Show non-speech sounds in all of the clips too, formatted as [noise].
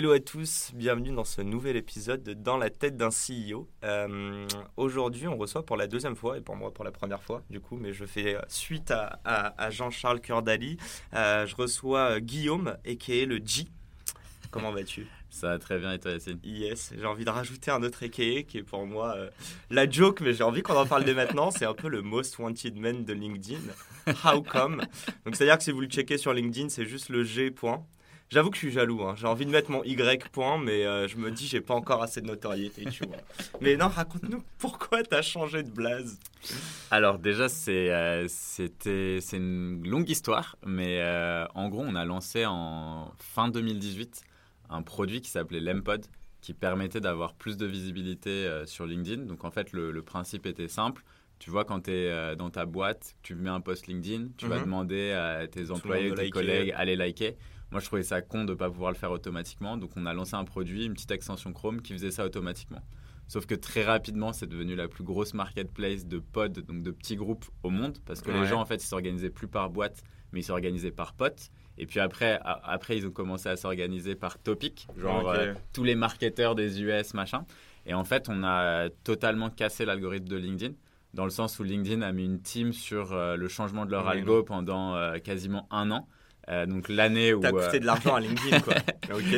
Hello à tous, bienvenue dans ce nouvel épisode de Dans la tête d'un CEO. Euh, Aujourd'hui, on reçoit pour la deuxième fois, et pour moi pour la première fois, du coup, mais je fais suite à, à, à Jean-Charles Curdali. Euh, je reçois Guillaume, a.k.a. le G. Comment vas-tu? [laughs] Ça va très bien et toi Yacine? Yes, j'ai envie de rajouter un autre a.k.a. qui est pour moi euh, la joke, mais j'ai envie qu'on en parle dès maintenant. C'est un peu le most wanted man de LinkedIn. How come? Donc c'est-à-dire que si vous le checkez sur LinkedIn, c'est juste le G point. J'avoue que je suis jaloux. Hein. J'ai envie de mettre mon Y point, mais euh, je me dis j'ai pas encore assez de notoriété, tu vois. [laughs] mais non, raconte-nous pourquoi t'as changé de blaze? Alors déjà, c'est euh, c'était c'est une longue histoire, mais euh, en gros, on a lancé en fin 2018 un produit qui s'appelait Lempod, qui permettait d'avoir plus de visibilité euh, sur LinkedIn. Donc en fait, le, le principe était simple. Tu vois, quand tu es dans ta boîte, tu mets un post LinkedIn, tu vas Mhm. demander à tes employés, de tes liker. collègues, les liker. Moi, je trouvais ça con de ne pas pouvoir le faire automatiquement. Donc, on a lancé un produit, une petite extension Chrome qui faisait ça automatiquement. Sauf que très rapidement, c'est devenu la plus grosse marketplace de pods, donc de petits groupes au monde. Parce que Ouais. les gens, en fait, ils s'organisaient plus par boîte, mais ils s'organisaient par potes. Et puis après, a- après, ils ont commencé à s'organiser par topic, genre euh, tous les marketeurs des US, machin. Et en fait, on a totalement cassé l'algorithme de LinkedIn, dans le sens où LinkedIn a mis une team sur euh, le changement de leur Mais algo pendant euh, quasiment un an. Euh, donc l'année où... T'as euh, coûté de l'argent à [laughs] LinkedIn, quoi.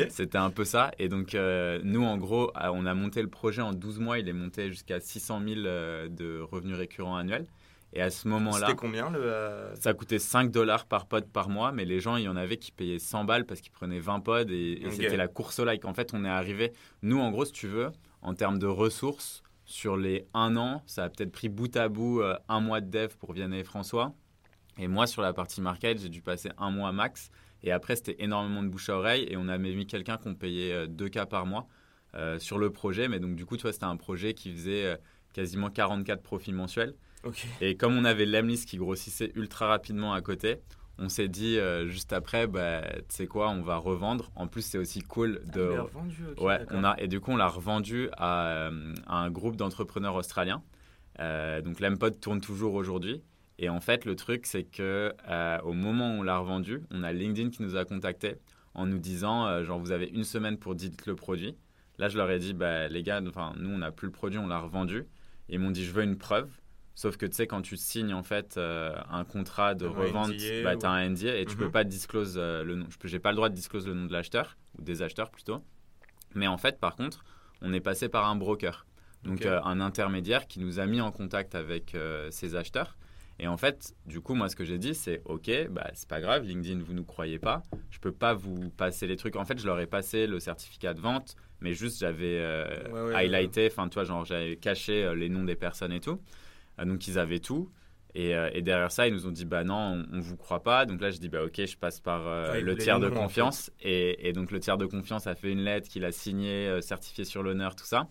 c'était un peu ça. Et donc, euh, nous, en gros, euh, on a monté le projet en 12 mois. Il est monté jusqu'à 600 000 euh, de revenus récurrents annuels. Et à ce moment-là, C'était combien le. euh, ça coûtait 5 dollars par pod par mois. Mais les gens, il y en avait qui payaient 100 balles parce qu'ils prenaient 20 pods. Et, c'était la course au like. En fait, on est arrivé. Nous, en gros, si tu veux, en termes de ressources, sur les un an, ça a peut-être pris bout à bout euh, un mois de dev pour Vianney et François. Et moi, sur la partie market, j'ai dû passer un mois max. Et après, c'était énormément de bouche à oreille. Et on a mis quelqu'un qu'on payait euh, 2K par mois euh, sur le projet. Mais donc, du coup, tu vois, c'était un projet qui faisait euh, quasiment 44 profils mensuels. Ok. Et comme on avait l'Emlist qui grossissait ultra rapidement à côté, on s'est dit euh, juste après, bah, tu sais quoi, on va revendre. En plus, c'est aussi cool de. Ah, mais revendu, ok, Ouais, on a, et du coup, on l'a revendu à, euh, à un groupe d'entrepreneurs australiens. Euh, donc, l'Empod tourne toujours aujourd'hui. Et en fait, le truc, c'est que euh, au moment où on l'a revendu, on a LinkedIn qui nous a contactés en nous disant, euh, genre, vous avez une semaine pour dites le produit. Là, je leur ai dit, bah, les gars, enfin, nous, on n'a plus le produit, on l'a revendu. Et ils m'ont dit, je veux une preuve. Sauf que tu sais, quand tu signes en fait euh, un contrat de Un revente, NDA, bah, tu as un NDA et tu Mhm. peux pas disclose le nom. Je n'ai pas le droit de disclose le nom de l'acheteur, ou des acheteurs plutôt. Mais en fait, par contre, on est passé par un broker. Donc un intermédiaire qui nous a mis en contact avec ces acheteurs. Et en fait, du coup, moi, ce que j'ai dit, c'est OK, bah, c'est pas grave, LinkedIn, vous nous croyez pas. Je peux pas vous passer les trucs. En fait, je leur ai passé le certificat de vente, mais juste j'avais euh, Ouais, ouais, highlighté, enfin, tu vois, genre, j'avais caché euh, les noms des personnes et tout. Euh, donc, ils avaient tout. Et, et derrière ça, ils nous ont dit, bah non, on, on vous croit pas. Donc là, je dis, bah ok, je passe par Ouais, le tiers de en confiance. Et, et donc, le tiers de confiance a fait une lettre qu'il a signée, certifiée sur l'honneur, tout ça.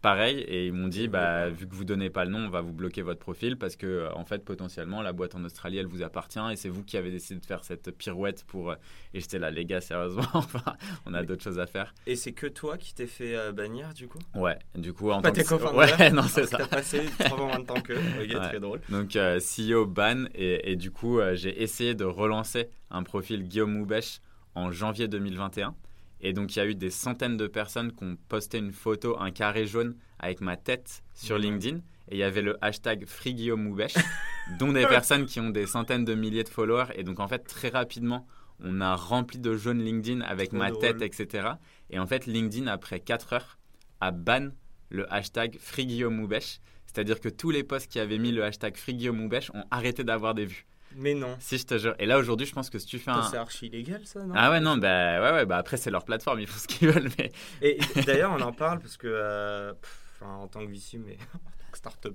Pareil, et ils m'ont dit, bah, vu que vous donnez pas le nom, on va vous bloquer votre profil parce que, euh, en fait, potentiellement, la boîte en Australie, elle vous appartient et c'est vous qui avez décidé de faire cette pirouette pour. euh, Et j'étais là, les gars, sérieusement, [laughs] enfin, on a d'autres choses à faire. Et c'est que toi qui t'es fait euh, bannir, du coup? Ouais, du coup, en Pas tant tes que. cofondateurs [laughs] Ouais, non, c'est que ça. T'as passé trois fois moins de temps qu'eux. Ok, Ouais. très drôle. Donc euh, CEO ban et, et du coup euh, j'ai essayé de relancer un profil Guillaume Moubèche en janvier 2021 et donc il y a eu des centaines de personnes qui ont posté une photo, un carré jaune avec ma tête sur. LinkedIn et il y avait le hashtag Free Guillaume Moubèche [laughs] dont des personnes qui ont des centaines de milliers de followers et donc en fait très rapidement on a rempli de jaune LinkedIn avec ma drôle. tête etc et en fait LinkedIn après 4 heures a ban le hashtag Free Guillaume Moubèche c'est-à-dire que tous les posts qui avaient mis le hashtag Free Guillaume Moubèche ont arrêté d'avoir des vues. Mais non. Si je te jure. Et là aujourd'hui, je pense que si tu fais un. C'est archi illégal, ça, non? Ah ouais, non, bah, ouais, ouais, bah après, c'est leur plateforme, ils font ce qu'ils veulent. Mais [laughs] Et et [laughs] d'ailleurs, on en parle parce que, euh, pff, en tant que VC, mais [laughs] en tant que start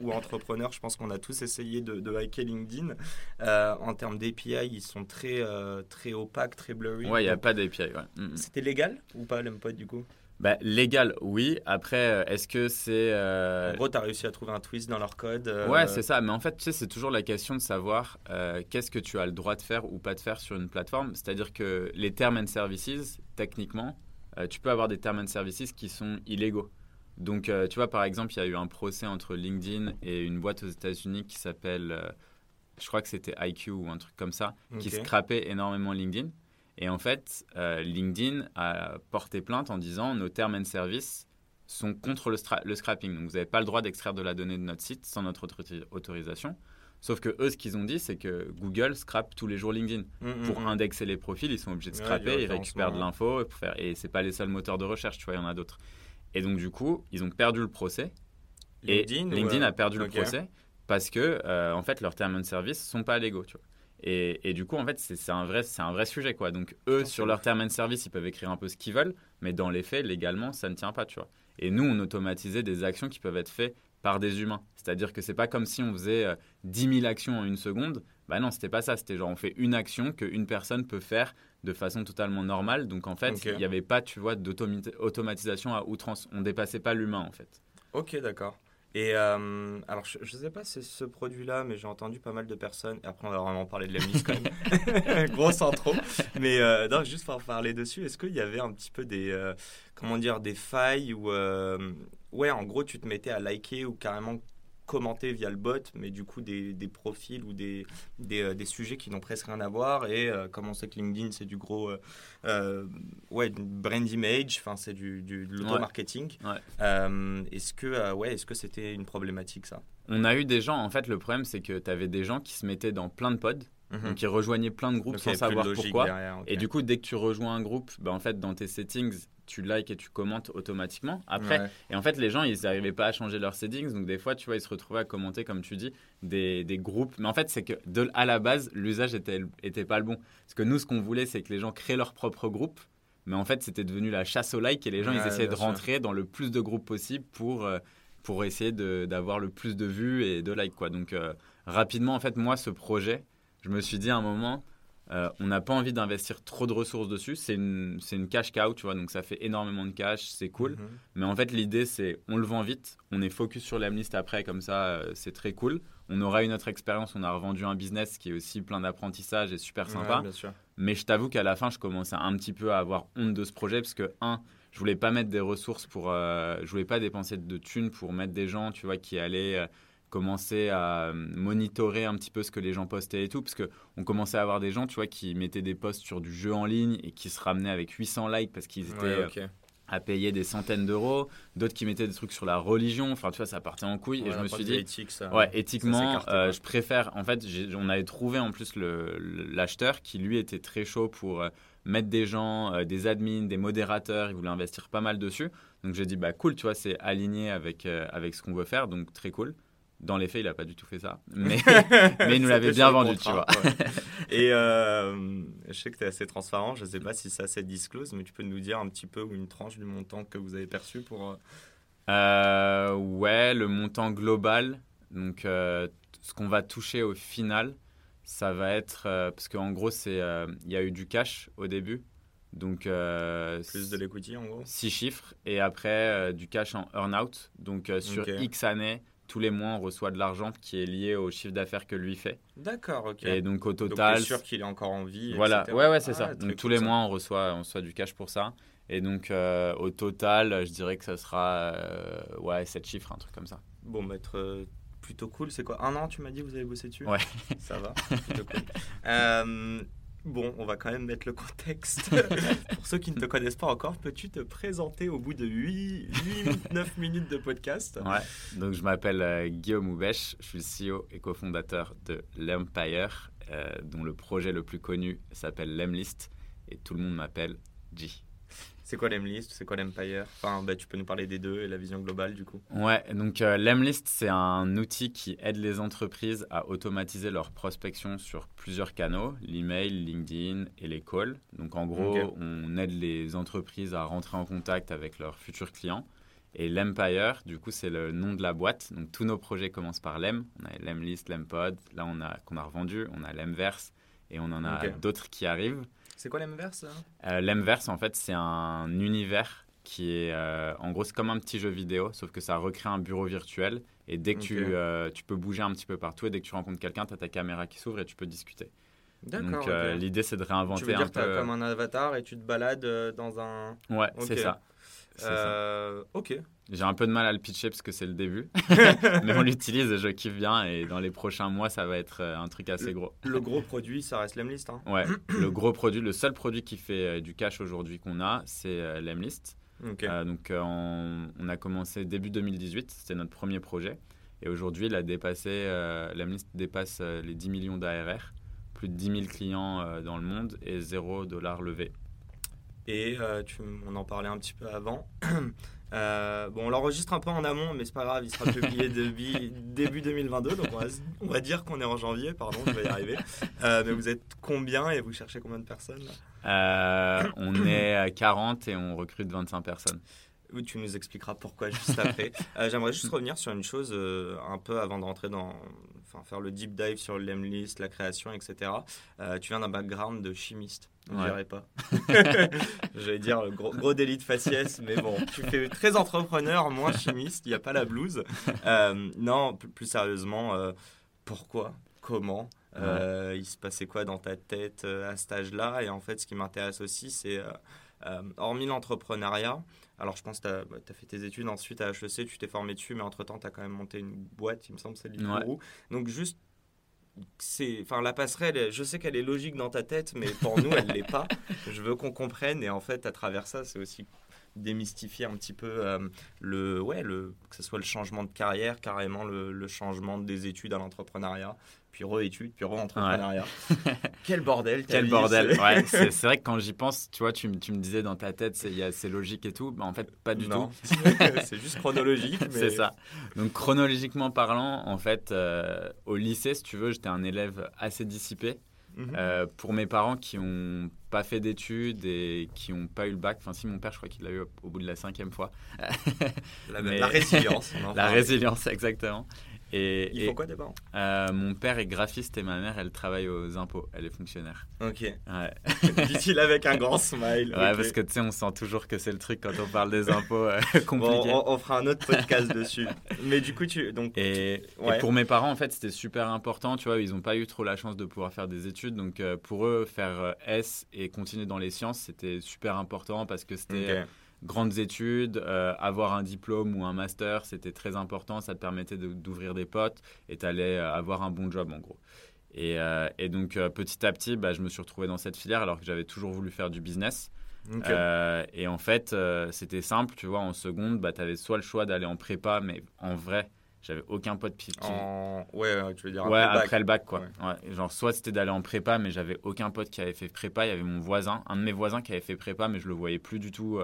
ou, ou entrepreneur, je pense qu'on a tous essayé de, de hacker LinkedIn. Euh, en termes d'API, ils sont très, euh, très opaques, très blurry. Ouais, il n'y a pas d'API. Ouais. Mm, mm. C'était légal ou pas, l'Empod, du coup? Bah, légal, oui. Après, euh, est-ce que c'est. En gros, tu as réussi à trouver un twist dans leur code Ouais, c'est ça. Mais en fait, tu sais, c'est toujours la question de savoir qu'est-ce que tu as le droit de faire ou pas de faire sur une plateforme. C'est-à-dire que les terms and services, techniquement, tu peux avoir des terms and services qui sont illégaux. Donc, euh, tu vois, par exemple, il y a eu un procès entre LinkedIn et une boîte aux États-Unis qui s'appelle, euh, je crois que c'était IQ ou un truc comme ça, qui scrapait énormément LinkedIn. Et en fait, euh, LinkedIn a porté plainte en disant nos termes and services sont contre le, le scrapping. Donc, vous n'avez pas le droit d'extraire de la donnée de notre site sans notre autorisation. Sauf que eux, ce qu'ils ont dit, c'est que Google scrape tous les jours LinkedIn. Mm, mm, pour mm. indexer les profils, ils sont obligés de scraper, ils récupèrent de l'info. Et c'est pas les seuls moteurs de recherche, tu vois, il y en a d'autres. Et donc, du coup, ils ont perdu le procès. LinkedIn, et LinkedIn a perdu le procès parce que, euh, en fait, leurs termes de service sont pas légaux, tu vois. Et, et, du coup, en fait, c'est un, vrai, un vrai sujet, quoi. Donc, eux, sur leurs termes de service, ils peuvent écrire un peu ce qu'ils veulent, mais dans les faits, légalement, ça ne tient pas, tu vois. Et nous, on automatisait des actions qui peuvent être faites par des humains. C'est-à-dire que c'est pas comme si on faisait euh, dix 10 000 actions en une seconde. Bah non, c'était pas ça. C'était genre, on fait une action qu'une personne peut faire de façon totalement normale. Donc en fait, il n'y avait pas, tu vois, d'automatisation à outrance. On dépassait pas l'humain en fait. Ok, d'accord. Et euh, alors, je ne sais pas si c'est ce produit-là, mais j'ai entendu pas mal de personnes. Après, on va vraiment parler de l'Emnis quand même. [laughs] Grosse. Mais euh, juste pour parler dessus, est-ce qu'il y avait un petit peu des, euh, comment dire, des failles ou ouais, en gros, tu te mettais à liker ou carrément commenter via le bot, mais du coup des, des profils ou des, des, euh, des, sujets qui n'ont presque rien à voir. Et euh, comme on sait que LinkedIn, c'est du gros euh, ouais, brand image, enfin c'est du, du, de l'auto-marketing. est-ce que ouais, est-ce que c'était une problématique ça? On a eu des gens, en fait, le problème c'est que tu avais des gens qui se mettaient dans plein de pods. Mhm. Donc, qui rejoignaient plein de groupes sans savoir pourquoi. Et du coup, dès que tu rejoins un groupe, ben, en fait, dans tes settings, tu likes et tu commentes automatiquement après. Et en fait, les gens, ils n'arrivaient pas à changer leurs settings. Donc, des fois, tu vois, ils se retrouvaient à commenter, comme tu dis, des, des groupes. Mais en fait, c'est que de, à la base, l'usage était, était pas le bon. Parce que nous, ce qu'on voulait, c'est que les gens créent leur propre groupe. Mais en fait, c'était devenu la chasse au like et les gens, ils essayaient de rentrer dans le plus de groupes possible pour, euh, pour essayer d'avoir le plus de vues et de likes. Quoi. Donc, euh, rapidement, en fait, moi, ce projet, je me suis dit à un moment, euh, on n'a pas envie d'investir trop de ressources dessus. C'est une, une, cash cow, tu vois, donc ça fait énormément de cash, c'est cool. Mhm. Mais en fait, l'idée, c'est on le vend vite, on est focus sur l'Amlist après, comme ça, euh, c'est très cool. On aura une autre expérience, on a revendu un business qui est aussi plein d'apprentissage et super sympa. Mais je t'avoue qu'à la fin, je commençais un petit peu à avoir honte de ce projet parce que, un, je voulais pas mettre des ressources pour. Euh, je voulais pas dépenser de thunes pour mettre des gens, tu vois, qui allaient commencer à euh, monitorer un petit peu ce que les gens postaient et tout, parce qu'on commençait à avoir des gens, tu vois, qui mettaient des posts sur du jeu en ligne et qui se ramenaient avec 800 likes parce qu'ils étaient euh, à payer des centaines d'euros, d'autres qui mettaient des trucs sur la religion, enfin tu vois, ça partait en couille, et je me suis dit, éthique, ça. ouais, éthiquement, euh, je préfère, en fait, on avait trouvé en plus l'acheteur qui lui était très chaud pour mettre des gens, des admins, des modérateurs, il voulait investir pas mal dessus, donc j'ai dit, bah cool, tu vois, c'est aligné avec, avec ce qu'on veut faire, donc très cool. Dans les faits, il n'a pas du tout fait ça. [laughs] Mais, mais il nous l'avait bien vendu, tu vois. [laughs] Et euh, je sais que tu es assez transparent. Je ne sais pas si c'est assez disclose, mais tu peux nous dire un petit peu ou une tranche du montant que vous avez perçu pour. Euh, euh ouais, le montant global. Donc, euh, ce qu'on va toucher au final, ça va être. parce qu'en gros, il y a eu du cash au début. Donc, plus de l'equity en gros? Six chiffres. Et après, du cash en earn-out. Donc, sur X années tous les mois, on reçoit de l'argent qui est lié au chiffre d'affaires que lui fait. D'accord, ok. Et donc au total. Donc, sûr qu'il est encore en vie. Voilà, ouais, ouais, c'est ah, ça. Donc tous les mois, on reçoit, on reçoit du cash pour ça. Et donc euh, au total, je dirais que ça sera euh, ouais, 7 chiffres, un truc comme ça. Bon, bah, être euh, plutôt cool. C'est quoi Un an, tu m'as dit, vous avez bossé dessus? Ouais. Ça va, [laughs] plutôt cool. Bon, on va quand même mettre le contexte. [laughs] Pour ceux qui ne te connaissent pas encore, peux-tu te présenter au bout de 8, 9 minutes de podcast? Ouais, donc je m'appelle euh, Guillaume Oubèche, je suis le CEO et cofondateur de l'Empire, euh, dont le projet le plus connu s'appelle l'Emlist, et tout le monde m'appelle G. C'est quoi l'Emlist? C'est quoi l'Empire? Enfin, bah, tu peux nous parler des deux et la vision globale du coup. Ouais, donc euh, l'Emlist, c'est un outil qui aide les entreprises à automatiser leur prospection sur plusieurs canaux, l'email, LinkedIn et les calls. Donc en gros, on aide les entreprises à rentrer en contact avec leurs futurs clients. Et l'Empire, du coup, c'est le nom de la boîte. Donc, tous nos projets commencent par l'Em. On a l'Emlist, l'Empod. Là, on a qu'on a revendu. On a l'Emverse et on en a d'autres qui arrivent. C'est quoi l'Emverse euh, L'Emverse, en fait, c'est un univers qui est, euh, en gros, c'est comme un petit jeu vidéo, sauf que ça recrée un bureau virtuel. Et dès que tu, euh, tu peux bouger un petit peu partout, et dès que tu rencontres quelqu'un, tu as ta caméra qui s'ouvre et tu peux discuter. Donc euh, l'idée c'est de réinventer tu veux dire un peu. comme un avatar et tu te balades dans un. Ouais, c'est ça. Euh, ok. J'ai un peu de mal à le pitcher parce que c'est le début, [laughs] mais on l'utilise et je kiffe bien. Et dans les prochains mois, ça va être euh, un truc assez gros. Le gros produit, ça reste l'Emlist. Hein. Ouais, [clears throat] le gros produit, le seul produit qui fait du cash aujourd'hui qu'on a, c'est l'Emlist. donc on, a commencé début 2018, c'était notre premier projet. Et aujourd'hui, il a dépassé, l'Emlist dépasse les 10 millions d'ARR plus de 10 000 clients euh, dans le monde et 0 dollar levé. Et euh, tu, on en parlait un petit peu avant. [clears throat] Euh, bon, on l'enregistre un peu en amont, mais c'est pas grave, il sera publié [laughs] début, début 2022, donc on va, dire qu'on est en janvier, pardon, je vais y arriver. mais vous êtes combien et vous cherchez combien de personnes On est à 40 et on recrute 25 personnes. Oui, tu nous expliqueras pourquoi juste après. [laughs] J'aimerais juste revenir sur une chose un peu avant de rentrer dans, enfin, faire le deep dive sur l'Emlist, la création, etc. Euh, tu viens d'un background de chimiste. Je ne dirais pas. [laughs] J'allais dire gros, gros délit de faciès, mais bon, tu fais très entrepreneur, moins chimiste, il n'y a pas la blouse. Euh, non, plus, sérieusement, euh, pourquoi? Comment? Il se passait quoi dans ta tête à cet âge-là? Et en fait, ce qui m'intéresse aussi, c'est, hormis l'entrepreneuriat, alors, je pense que tu as, bah, fait tes études ensuite à HEC, tu t'es formé dessus, mais entre-temps, tu as quand même monté une boîte, il me semble, c'est Librou. Donc, juste, c'est, enfin, la passerelle, je sais qu'elle est logique dans ta tête, mais pour nous, elle l'est pas. [laughs] Je veux qu'on comprenne, et en fait, à travers ça, c'est aussi démystifier un petit peu euh, le, ouais, le, que ce soit le changement de carrière, carrément le, le changement des études à l'entrepreneuriat, puis re-études, puis re-entrepreneuriat. Quel bordel Quel bordel ouais, [laughs] C'est vrai que quand j'y pense, tu vois, tu, tu, me disais dans ta tête, c'est logique et tout, mais en fait, pas du tout. [laughs] c'est juste chronologique. [laughs] Mais... c'est ça. Donc, chronologiquement parlant, en fait, euh, au lycée, si tu veux, j'étais un élève assez dissipé. Mhm. Euh, pour mes parents qui n'ont pas fait d'études et qui n'ont pas eu le bac, enfin si mon père je crois qu'il l'a eu au, bout de la cinquième fois. la, [laughs] [laughs] la résilience. la résilience, exactement. Et, Il faut quoi tes parents? euh, Mon père est graphiste et ma mère, elle travaille aux impôts. Elle est fonctionnaire. Ok. Ouais. Dit-il avec un grand smile. Ouais, parce que tu sais, on sent toujours que c'est le truc quand on parle des impôts euh, [laughs] compliqués. on, fera un autre podcast [laughs] dessus. Mais du coup, tu. Donc, et, pour mes parents, en fait, c'était super important. Tu vois, ils n'ont pas eu trop la chance de pouvoir faire des études. Donc, euh, pour eux, faire euh, S et continuer dans les sciences, c'était super important parce que c'était grandes études, euh, avoir un diplôme ou un master, c'était très important. Ça te permettait d'ouvrir des potes et tu allais euh, avoir un bon job en gros. Et, euh, et donc petit à petit, bah, je me suis retrouvé dans cette filière alors que j'avais toujours voulu faire du business. et en fait, c'était simple, tu vois, en seconde, bah, tu avais soit le choix d'aller en prépa, mais en vrai, j'avais aucun pote qui... En... Ouais, tu veux dire après, ouais, le, bac. après le bac. quoi. Ouais. genre, soit c'était d'aller en prépa, mais j'avais aucun pote qui avait fait prépa. Il y avait mon voisin, un de mes voisins qui avait fait prépa, mais je le voyais plus du tout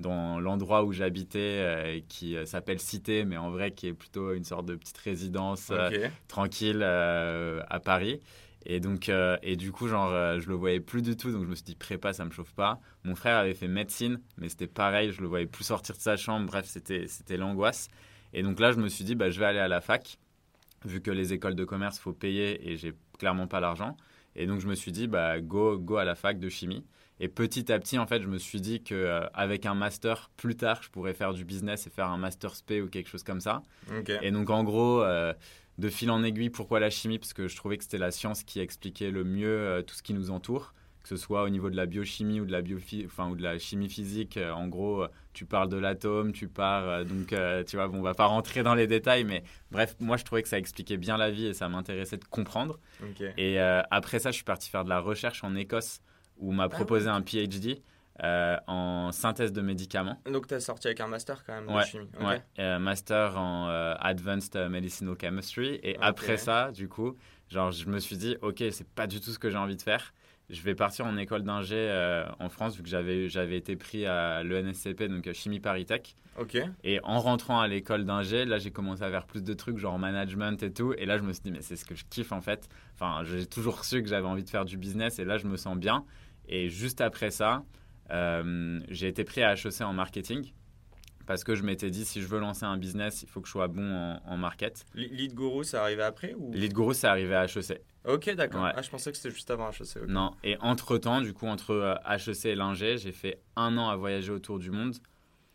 dans l'endroit où j'habitais, euh, qui euh, s'appelle Cité, mais en vrai qui est plutôt une sorte de petite résidence euh, tranquille à Paris. Et donc, et du coup, genre, je le voyais plus du tout, donc je me suis dit prépa, ça me chauffe pas. Mon frère avait fait médecine, mais c'était pareil, je le voyais plus sortir de sa chambre. Bref, c'était c'était l'angoisse. Et donc là, je me suis dit, bah, je vais aller à la fac, vu que les écoles de commerce faut payer et j'ai clairement pas l'argent. Et donc je me suis dit, bah, go go à la fac de chimie. Et petit à petit, en fait, je me suis dit qu'avec euh, un master, plus tard, je pourrais faire du business et faire un master SP ou quelque chose comme ça. Et donc, en gros, euh, de fil en aiguille, pourquoi la chimie? Parce que je trouvais que c'était la science qui expliquait le mieux euh, tout ce qui nous entoure que ce soit au niveau de la biochimie ou de la, enfin, ou de la chimie physique. en gros, tu parles de l'atome, tu pars. donc, tu vois, bon, on va pas rentrer dans les détails, mais bref, moi, je trouvais que ça expliquait bien la vie et ça m'intéressait de comprendre. Et après ça, je suis parti faire de la recherche en Écosse où m'a ah proposé un PhD euh, en synthèse de médicaments. Donc tu as sorti avec un master quand même ouais, de chimie. Ouais, euh, master en euh, Advanced Medicinal Chemistry. Et après ça, du coup, genre, je me suis dit, ok, c'est pas du tout ce que j'ai envie de faire. Je vais partir en école d'ingé en France, vu que j'avais, j'avais été pris à l'ENSCP, donc Chimie Paris Tech. Ok. Et en rentrant à l'école d'ingé, là, j'ai commencé à faire plus de trucs, genre management et tout. Et là, je me suis dit, mais c'est ce que je kiffe en fait. Enfin, j'ai toujours su que j'avais envie de faire du business et là, je me sens bien. Et juste après ça, euh, j'ai été pris à HEC en marketing parce que je m'étais dit, si je veux lancer un business, il faut que je sois bon en, en market. Lead Guru, ça arrivait après ou... Lead Guru, c'est arrivé à HEC. Ok, d'accord. Ah, je pensais que c'était juste avant HEC. Non, et entre-temps, du coup, entre HEC et l'Ingé, j'ai fait un an à voyager autour du monde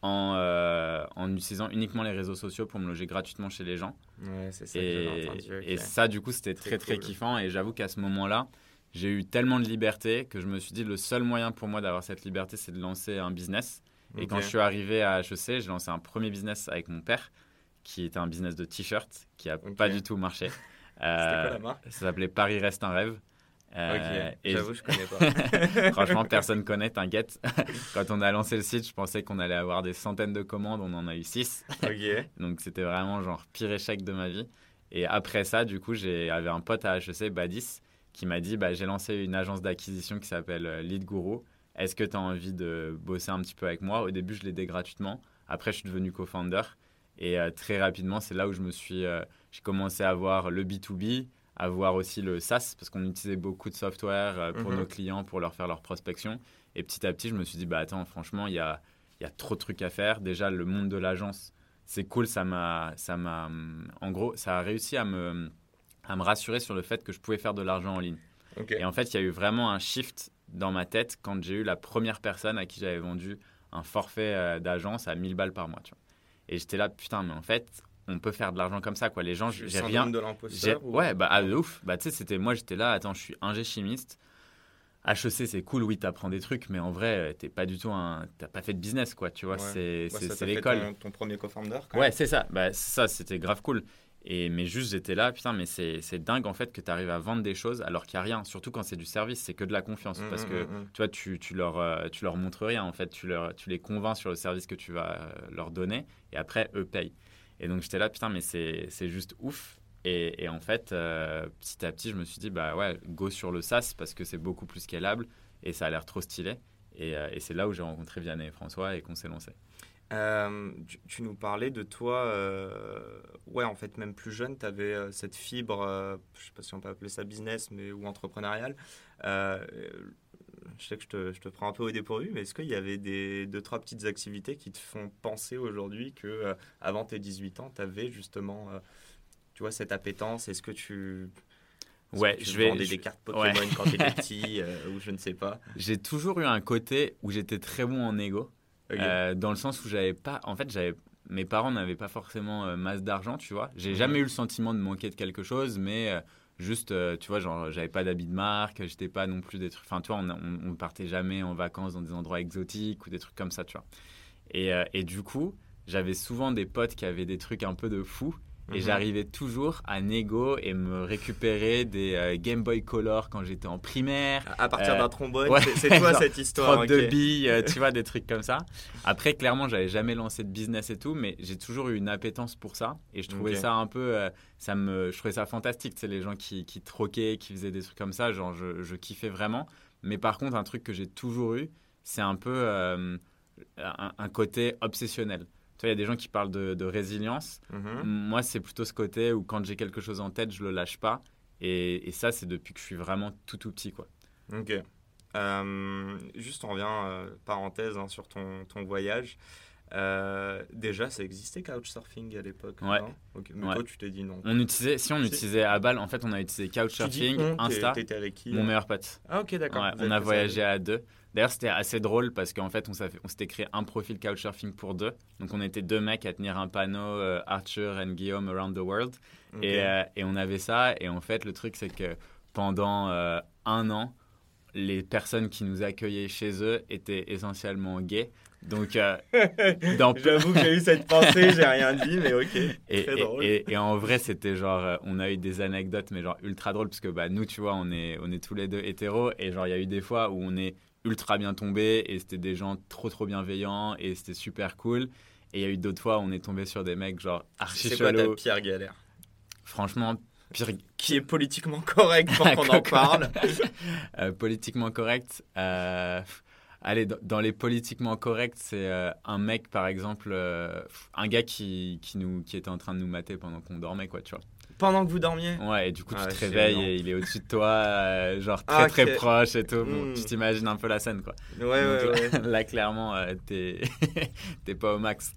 en, en utilisant uniquement les réseaux sociaux pour me loger gratuitement chez les gens. Ouais, c'est ça et, et ça, du coup, c'était très, très kiffant. Et j'avoue qu'à ce moment-là, j'ai eu tellement de liberté que je me suis dit le seul moyen pour moi d'avoir cette liberté, c'est de lancer un business. Et quand je suis arrivé à HEC, j'ai lancé un premier business avec mon père, qui était un business de t-shirt, qui n'a pas du tout marché. [laughs] Euh, quoi la marque? Ça s'appelait Paris reste un rêve. Euh, ok, j'avoue, je connais pas. [laughs] Franchement, personne [laughs] connaît, t'inquiète. Quand on a lancé le site, je pensais qu'on allait avoir des centaines de commandes, on en a eu 6. Ok. Donc c'était vraiment genre pire échec de ma vie. Et après ça, du coup, j'avais un pote à HEC, Badis, qui m'a dit bah, j'ai lancé une agence d'acquisition qui s'appelle euh, Lead Guru. Est-ce que tu as envie de bosser un petit peu avec moi? Au début, je l'ai aidé gratuitement. Après, je suis devenu co-founder. Et euh, très rapidement, c'est là où je me suis, euh, j'ai commencé à voir le B2B, à voir aussi le SaaS, parce qu'on utilisait beaucoup de software pour mhm. nos clients, pour leur faire leur prospection. Et petit à petit, je me suis dit, bah attends, franchement, il y a, y a trop de trucs à faire. Déjà, le monde de l'agence, c'est cool. Ça m'a, ça m'a, en gros, ça a réussi à me, à me rassurer sur le fait que je pouvais faire de l'argent en ligne. Et en fait, il y a eu vraiment un shift dans ma tête quand j'ai eu la première personne à qui j'avais vendu un forfait euh, d'agence à 1000 balles par mois. Tu vois. Et j'étais là, putain, mais en fait, on peut faire de l'argent comme ça, quoi. Les gens, j'ai rien. de l'imposteur Ouais, bah, ah, ouf. Bah, tu sais, c'était moi, j'étais là, attends, je suis ingé chimiste. HEC, c'est cool, oui, tu apprends des trucs, mais en vrai, euh, t'es pas du tout un. T'as pas fait de business, quoi, tu vois, c'est l'école. Ton, ton, premier co-founder, Ouais, c'est ça. Bah, ça, c'était grave cool. Et, mais juste, j'étais là, putain, mais c'est dingue en fait que tu arrives à vendre des choses alors qu'il n'y a rien. Surtout quand c'est du service, c'est que de la confiance. Mmh, parce mmh, que mmh, tu vois, tu, tu, leur, euh, tu leur montres rien en fait. Tu, leur, tu les convaincs sur le service que tu vas euh, leur donner et après, eux payent. Et donc, j'étais là, putain, mais c'est juste ouf. Et, et en fait, euh, petit à petit, je me suis dit, bah ouais, go sur le SaaS parce que c'est beaucoup plus scalable et ça a l'air trop stylé. Et, et c'est là où j'ai rencontré Vianney et François et qu'on s'est lancé. Euh, tu, nous parlais de toi, euh, ouais, en fait, même plus jeune, tu avais euh, cette fibre, je sais pas si on peut appeler ça business, mais ou entrepreneurial. je sais que je te, je te, prends un peu au dépourvu, mais est-ce qu'il y avait des, deux, trois petites activités qui te font penser aujourd'hui que avant tes 18 ans, tu avais justement, tu vois, cette appétence? Est-ce que tu. Ouais, je vais. Vendais des cartes Pokémon quand tu étais [laughs] petit, ou je ne sais pas? J'ai toujours eu un côté où j'étais très bon en ego. Euh, dans le sens où j'avais pas. En fait, j'avais. Mes parents n'avaient pas forcément euh, masse d'argent, tu vois. J'ai jamais eu le sentiment de manquer de quelque chose, mais euh, juste, tu vois, genre, j'avais pas d'habits de marque, j'étais pas non plus des trucs. Enfin, tu vois, on, on, on, partait jamais en vacances dans des endroits exotiques ou des trucs comme ça, tu vois. Et, et du coup, j'avais souvent des potes qui avaient des trucs un peu de fou et mhm. j'arrivais toujours à négo et me récupérer des euh, Game Boy Color quand j'étais en primaire. À partir euh, d'un trombone, c'est toi [laughs] cette histoire. Okay. de billes, euh, tu [laughs] vois, des trucs comme ça. Après, clairement, j'avais jamais lancé de business et tout, mais j'ai toujours eu une appétence pour ça. Et je trouvais ça un peu, ça me, je trouvais ça fantastique. C'est les gens qui, qui troquaient, qui faisaient des trucs comme ça. Genre, je, je kiffais vraiment. Mais par contre, un truc que j'ai toujours eu, c'est un peu un, un côté obsessionnel il y a des gens qui parlent de, résilience. Mhm. Moi, c'est plutôt ce côté où quand j'ai quelque chose en tête, je le lâche pas. Et, ça, c'est depuis que je suis vraiment tout tout petit, quoi. Ok. Euh, juste, on revient, euh, parenthèse, hein, sur ton, ton voyage. Euh, déjà, ça existait Couchsurfing à l'époque. Ouais. Mais toi, tu t'es dit non. On utilisait, si on utilisait à balle, en fait, on a utilisé Couchsurfing, Insta. T'étais avec qui Mon meilleur pote. Ah ok, d'accord. on a voyagé à deux. D'ailleurs, c'était assez drôle parce qu'en fait, on s'était créé un profil Couchsurfing pour deux. Donc, on était deux mecs à tenir un panneau euh, Arthur et Guillaume Around the World. Et, euh, et, on avait ça. Et en fait, le truc, c'est que pendant un an, les personnes qui nous accueillaient chez eux étaient essentiellement gays. Donc, euh, [laughs] j'avoue que j'ai eu cette pensée, j'ai rien dit, mais ok. [laughs] Et, très drôle. Et, en vrai, c'était genre, euh, on a eu des anecdotes, mais genre ultra drôles, parce que bah, nous, tu vois, on est, on est tous les deux hétéros, et genre, il y a eu des fois où on est ultra bien tombé, et c'était des gens trop, trop bienveillants, et c'était super cool. Et il y a eu d'autres fois où on est tombé sur des mecs, genre, archi C'est quoi ta pire galère Franchement, pire... Qui est politiquement correct pour qu'on en [laughs] parle [laughs] euh, Politiquement correct Allez, dans les politiquement corrects, c'est euh, un mec, par exemple, euh, un gars qui, qui, nous, qui était en train de nous mater pendant qu'on dormait, quoi, tu vois. Pendant que vous dormiez Ouais, et du coup, Ah, tu te génial. réveilles et il est au-dessus de toi, euh, genre [laughs] très Ah, très proche et tout. Bon, Hmm. tu t'imagines un peu la scène, quoi. Ouais, ouais, Donc, ouais. là, [laughs] là, clairement, euh, t'es [laughs] t'es pas au max.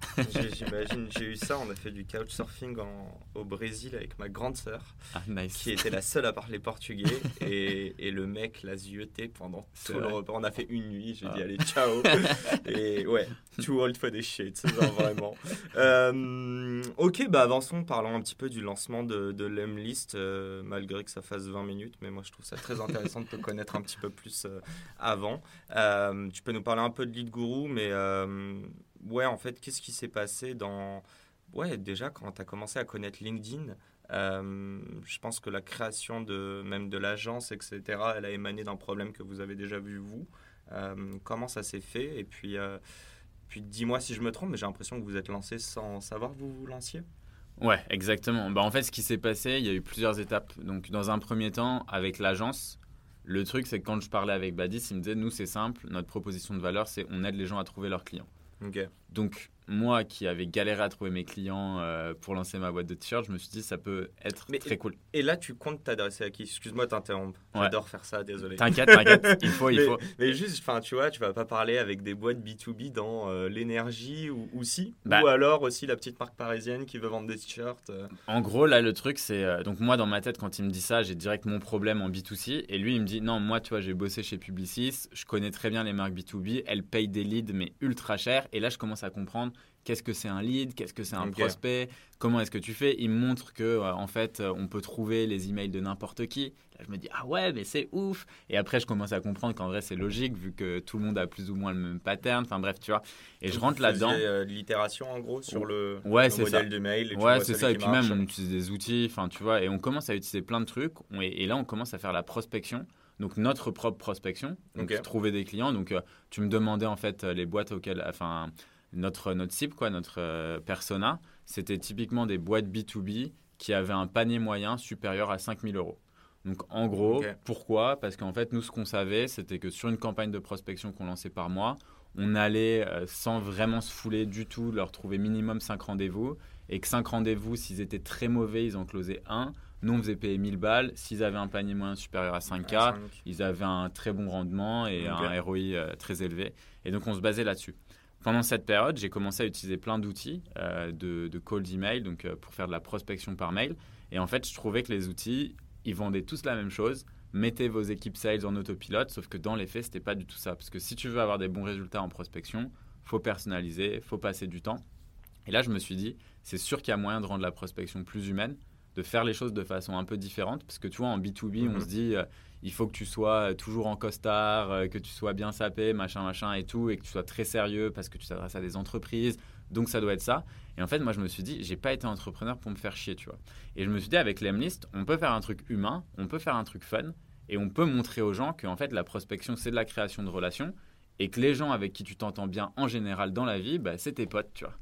J'imagine, j'ai eu ça. On a fait du couchsurfing en- au Brésil avec ma grande sœur, Ah, nice. qui était la seule à parler portugais. Et, et le mec l'a zioté pendant C'est tout le repas. On a fait une nuit. J'ai Ah. dit, allez, ciao. et ouais, too old for this shit, genre vraiment. Euh, ok, bah avançons. Parlons un petit peu du lancement de, de l'Emlist, euh, malgré que ça fasse 20 minutes. Mais moi, je trouve ça très intéressant de te connaître un petit peu plus euh, avant. Euh, tu peux nous parler un peu de Lead Guru, mais ouais, en fait, qu'est-ce qui s'est passé dans. Ouais, déjà, quand tu as commencé à connaître LinkedIn, je pense que la création de même de l'agence, etc., elle a émané d'un problème que vous avez déjà vu, vous. Comment ça s'est fait? Et puis, puis dis-moi si je me trompe, mais j'ai l'impression que vous êtes lancé sans savoir que vous vous lanciez. Ouais, exactement. Bah, en fait, ce qui s'est passé, il y a eu plusieurs étapes. Donc, dans un premier temps, avec l'agence, le truc, c'est que quand je parlais avec Badis, il me disait Nous, c'est simple, notre proposition de valeur, c'est on aide les gens à trouver leurs clients. Donc, moi qui avais galéré à trouver mes clients euh, pour lancer ma boîte de t-shirts, je me suis dit ça peut être Mais- très cool. Et là, tu comptes t'adresser à qui? Excuse-moi t'interrompre. Ouais. J'adore faire ça, désolé. T'inquiète, t'inquiète, [laughs] il faut, il mais, faut. mais juste, enfin, tu vois, tu vas pas parler avec des boîtes B2B dans euh, l'énergie ou, ou si? Bah. Ou alors aussi la petite marque parisienne qui veut vendre des t-shirts euh. En gros, là, le truc, c'est. donc, moi, dans ma tête, quand il me dit ça, j'ai direct mon problème en B2C. Et lui, il me dit Non, moi, tu vois, j'ai bossé chez Publicis. Je connais très bien les marques B2B. Elles payent des leads, mais ultra cher. Et là, je commence à comprendre qu'est-ce que c'est un lead, qu'est-ce que c'est un prospect, comment est-ce que tu fais? Il me montre que, euh, en fait, euh, on peut trouver les emails de n'importe qui. Là, je me dis Ah ouais, mais c'est ouf. Et après, je commence à comprendre qu'en vrai, c'est logique, vu que tout le monde a plus ou moins le même pattern. Enfin, bref, tu vois. Et je rentre là-dedans. euh, l'itération en gros sur le, Ouais, le c'est modèle ça. de mail. Et Ouais, c'est ça. Et puis marche. même, on utilise des outils, enfin, tu vois, et on commence à utiliser plein de trucs. Et, et là, on commence à faire la prospection. Donc, notre propre prospection. Donc, trouver des clients. Donc, euh, tu me demandais, en fait, les boîtes auxquelles. Enfin, notre, notre cible, quoi, notre euh, persona, c'était typiquement des boîtes B2B qui avaient un panier moyen supérieur à 5000 euros. Donc, en gros, pourquoi? Parce qu'en fait, nous, ce qu'on savait, c'était que sur une campagne de prospection qu'on lançait par mois, on allait, euh, sans vraiment se fouler du tout, leur trouver minimum 5 rendez-vous. Et que 5 rendez-vous, s'ils étaient très mauvais, ils en closaient un. Nous, on faisait payer 1000 balles. S'ils avaient un panier moyen supérieur à 5K, Ah, cinq. ils avaient un très bon rendement et un ROI euh, très élevé. Et donc, on se basait là-dessus. Pendant cette période, j'ai commencé à utiliser plein d'outils euh, de, de cold email, donc euh, pour faire de la prospection par mail. Et en fait, je trouvais que les outils, ils vendaient tous la même chose. Mettez vos équipes sales en autopilote, sauf que dans les faits, c'était pas du tout ça. Parce que si tu veux avoir des bons résultats en prospection, faut personnaliser, faut passer du temps. Et là, je me suis dit, c'est sûr qu'il y a moyen de rendre la prospection plus humaine, de faire les choses de façon un peu différente. Parce que tu vois, en B2B, on Mhm. se dit, euh, il faut que tu sois toujours en costard, euh, que tu sois bien sapé, machin, machin et tout, et que tu sois très sérieux parce que tu t'adresses à des entreprises. Donc, ça doit être ça. Et en fait, moi, je me suis dit, j'ai pas été entrepreneur pour me faire chier, tu vois. Et je me suis dit, avec l'Emlist, on peut faire un truc humain, on peut faire un truc fun, et on peut montrer aux gens qu'en fait, la prospection, c'est de la création de relations, et que les gens avec qui tu t'entends bien en général dans la vie, bah, c'est tes potes, tu vois.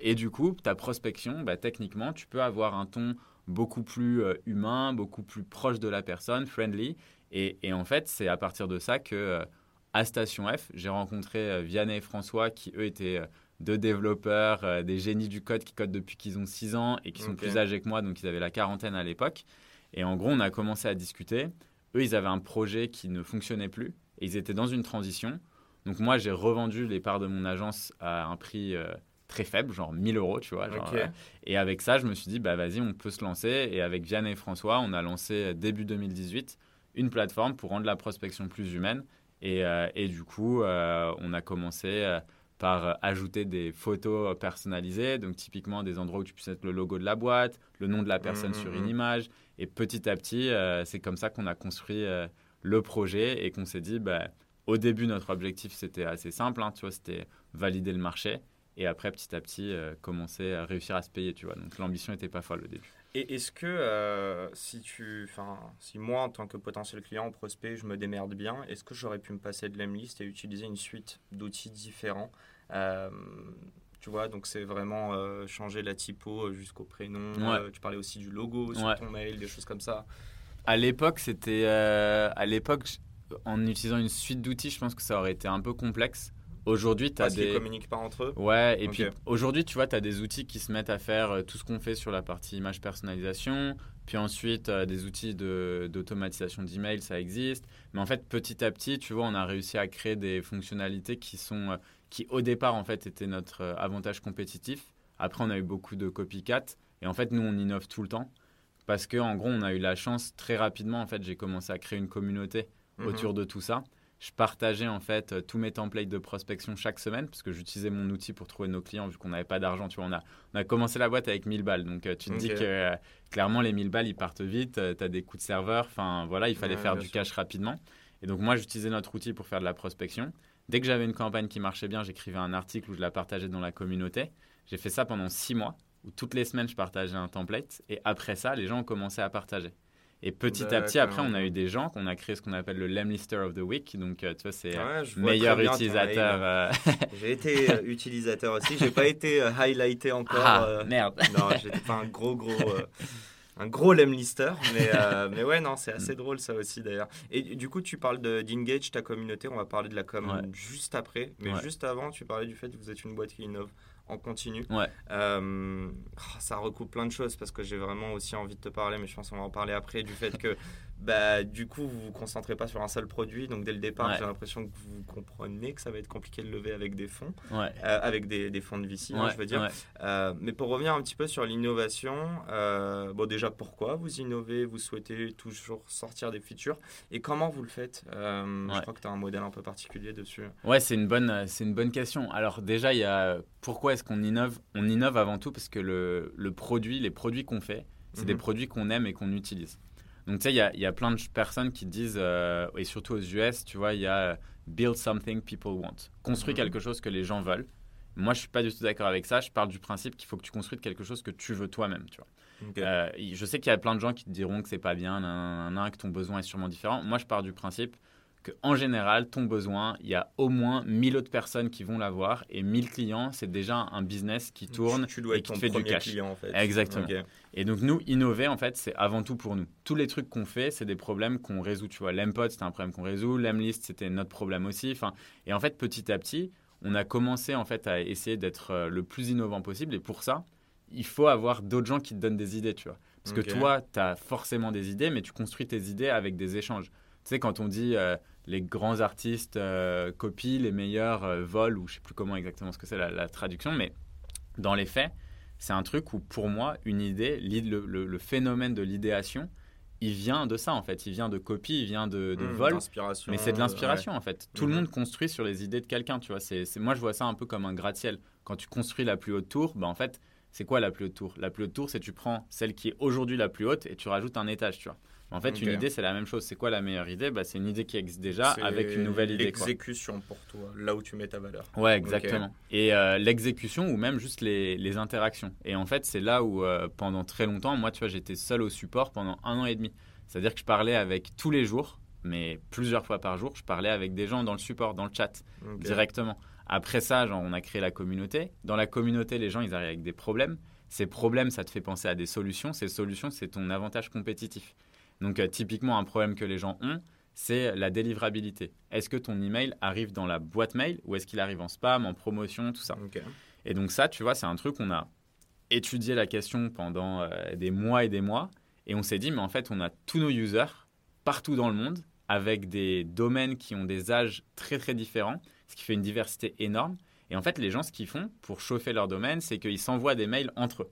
Et du coup, ta prospection, bah, techniquement, tu peux avoir un ton beaucoup plus euh, humain, beaucoup plus proche de la personne, friendly. Et, et en fait, c'est à partir de ça que, euh, à Station F, j'ai rencontré euh, Vianney et François, qui eux étaient deux développeurs, des génies du code qui codent depuis qu'ils ont 6 ans et qui sont plus âgés que moi, donc ils avaient la quarantaine à l'époque. Et en gros, on a commencé à discuter. Eux, ils avaient un projet qui ne fonctionnait plus et ils étaient dans une transition. Donc moi, j'ai revendu les parts de mon agence à un prix euh, très faible, genre 1000 euros, tu vois. genre, euh, et avec ça, je me suis dit, bah vas-y, on peut se lancer. Et avec Vianney et François, on a lancé euh, début 2018 une plateforme pour rendre la prospection plus humaine. Et, euh, et du coup, euh, on a commencé par ajouter des photos personnalisées, donc typiquement des endroits où tu puisses mettre le logo de la boîte, le nom de la personne Mhm, sur mhm. une image. Et petit à petit, c'est comme ça qu'on a construit le projet et qu'on s'est dit, bah, au début, notre objectif, c'était assez simple, hein, tu vois, c'était valider le marché. Et après, petit à petit, euh, commencer à réussir à se payer, tu vois. Donc l'ambition n'était pas folle au début. Et est-ce que euh, si tu, enfin, si moi en tant que potentiel client ou prospect, je me démerde bien, est-ce que j'aurais pu me passer de l'Emlist et utiliser une suite d'outils différents Euh, Tu vois, donc c'est vraiment changer la typo jusqu'au prénom. Ouais. Tu parlais aussi du logo sur Ouais. ton mail, des choses comme ça. À l'époque, c'était. à l'époque, en utilisant une suite d'outils, je pense que ça aurait été un peu complexe. Aujourd'hui, tu as Parce des. communiquent pas entre eux Ouais, et puis aujourd'hui, tu vois, tu as des outils qui se mettent à faire euh, tout ce qu'on fait sur la partie image personnalisation. Puis ensuite, euh, des outils de- d'automatisation d'email, ça existe. Mais en fait, petit à petit, tu vois, on a réussi à créer des fonctionnalités qui sont, euh, qui au départ, en fait, étaient notre euh, avantage compétitif. Après, on a eu beaucoup de copycat. Et en fait, nous, on innove tout le temps. Parce que, en gros, on a eu la chance très rapidement. En fait, j'ai commencé à créer une communauté Mhm. autour de tout ça. Je partageais en fait euh, tous mes templates de prospection chaque semaine parce que j'utilisais mon outil pour trouver nos clients vu qu'on n'avait pas d'argent. Tu vois, on a, on a commencé la boîte avec 1000 balles. Donc euh, tu te dis que euh, clairement les 1000 balles ils partent vite. tu as des coûts de serveur. Enfin voilà, il fallait Ouais, faire du sûr. cash rapidement. Et donc moi j'utilisais notre outil pour faire de la prospection. Dès que j'avais une campagne qui marchait bien, j'écrivais un article où je la partageais dans la communauté. J'ai fait ça pendant six mois où toutes les semaines je partageais un template. Et après ça, les gens ont commencé à partager. Et petit à petit, après, on a eu des gens qu'on a créé ce qu'on appelle le Lemlister of the Week. Donc, euh, tu vois, c'est euh, Ouais, je vois meilleur utilisateur. euh, J'ai été euh, [laughs] utilisateur aussi. J'ai pas été euh, highlighté encore. Ah, euh, merde. non, j'étais pas un gros gros. euh, Un gros lemlister, mais, euh, mais ouais, non, c'est assez drôle ça aussi d'ailleurs. Et du coup, tu parles de- d'Engage, ta communauté, on va parler de la com Ouais. juste après, mais Ouais. juste avant, tu parlais du fait que vous êtes une boîte qui innove en continu. Ouais. Euh, ah, ça recoupe plein de choses parce que j'ai vraiment aussi envie de te parler, mais je pense qu'on va en parler après, du fait que [laughs] bah, du coup, vous vous concentrez pas sur un seul produit, donc dès le départ, Ouais. j'ai l'impression que vous comprenez que ça va être compliqué de lever avec des fonds, Ouais. euh, avec des, des fonds de VC, hein, je veux dire. Euh, mais pour revenir un petit peu sur l'innovation, euh, bon déjà pourquoi vous innovez, vous souhaitez toujours sortir des features? Et comment vous le faites? Je crois que tu as un modèle un peu particulier dessus. Ouais, c'est une bonne, c'est une bonne question. Alors déjà, il y a pourquoi est-ce qu'on innove? On innove avant tout parce que le, le produit, les produits qu'on fait, c'est des Mhm. produits qu'on aime et qu'on utilise. Donc tu sais, il y a, il y a plein de personnes qui disent, euh, et surtout aux US, tu vois, il y a euh, build something people want, construis Mhm. quelque chose que les gens veulent. Moi, je suis pas du tout d'accord avec ça. Je parle du principe qu'il faut que tu construises quelque chose que tu veux toi-même, tu vois. Euh, je sais qu'il y a plein de gens qui te diront que c'est pas bien, nan, nan, nan, que ton besoin est sûrement différent. Moi, je pars du principe que en général, ton besoin, il y a au moins 1000 autres personnes qui vont l'avoir et 1000 clients, c'est déjà un business qui tourne. tu, tu dois et qui te fait du cash. client en fait. Exactement. Et donc nous, innover, en fait, c'est avant tout pour nous. Tous les trucs qu'on fait, c'est des problèmes qu'on résout. Tu vois, l'Empod, c'était un problème qu'on résout. L'Emlist, c'était notre problème aussi. Enfin, et en fait, petit à petit, on a commencé en fait à essayer d'être euh, le plus innovant possible. Et pour ça, il faut avoir d'autres gens qui te donnent des idées, tu vois. Parce que toi, tu as forcément des idées, mais tu construis tes idées avec des échanges. Tu sais, quand on dit euh, les grands artistes euh, copient, les meilleurs euh, volent, ou je sais plus comment exactement ce que c'est la, la traduction, mais dans les faits, c'est un truc où pour moi, une idée, le, le- le phénomène de l'idéation, il vient de ça en fait. Il vient de copie, il vient de, de Mmh, vol. Mais c'est de euh, l'inspiration en fait. Tout le Mhm. monde construit sur les idées de quelqu'un, tu vois. C'est- moi, je vois ça un peu comme un gratte-ciel. Quand tu construis la plus haute tour, bah, en fait, c'est quoi la plus haute tour? La plus haute tour, c'est tu prends celle qui est aujourd'hui la plus haute et tu rajoutes un étage, tu vois. En fait, une idée, c'est la même chose. C'est quoi la meilleure idée? Bah, C'est une idée qui existe déjà avec une nouvelle idée. L'exécution pour toi, là où tu mets ta valeur. Ouais, exactement. Et euh, l'exécution ou même juste les, les interactions. Et en fait, c'est là où euh, pendant très longtemps, moi, tu vois, j'étais seul au support pendant un an et demi. C'est-à-dire que je parlais avec tous les jours, mais plusieurs fois par jour, je parlais avec des gens dans le support, dans le chat, directement. Après ça, genre, on a créé la communauté. Dans la communauté, les gens, ils arrivent avec des problèmes. Ces problèmes, ça te fait penser à des solutions. Ces solutions, c'est ton avantage compétitif. Donc, euh, typiquement, un problème que les gens ont, c'est la délivrabilité. Est-ce que ton email arrive dans la boîte mail ou est-ce qu'il arrive en spam, en promotion, tout ça. Et donc ça, tu vois, c'est un truc qu'on a étudié la question pendant euh, des mois et des mois. Et on s'est dit, mais en fait, on a tous nos users partout dans le monde avec des domaines qui ont des âges très très différents, ce qui fait une diversité énorme. Et en fait, les gens, ce qu'ils font pour chauffer leur domaine, c'est qu'ils s'envoient des mails entre eux.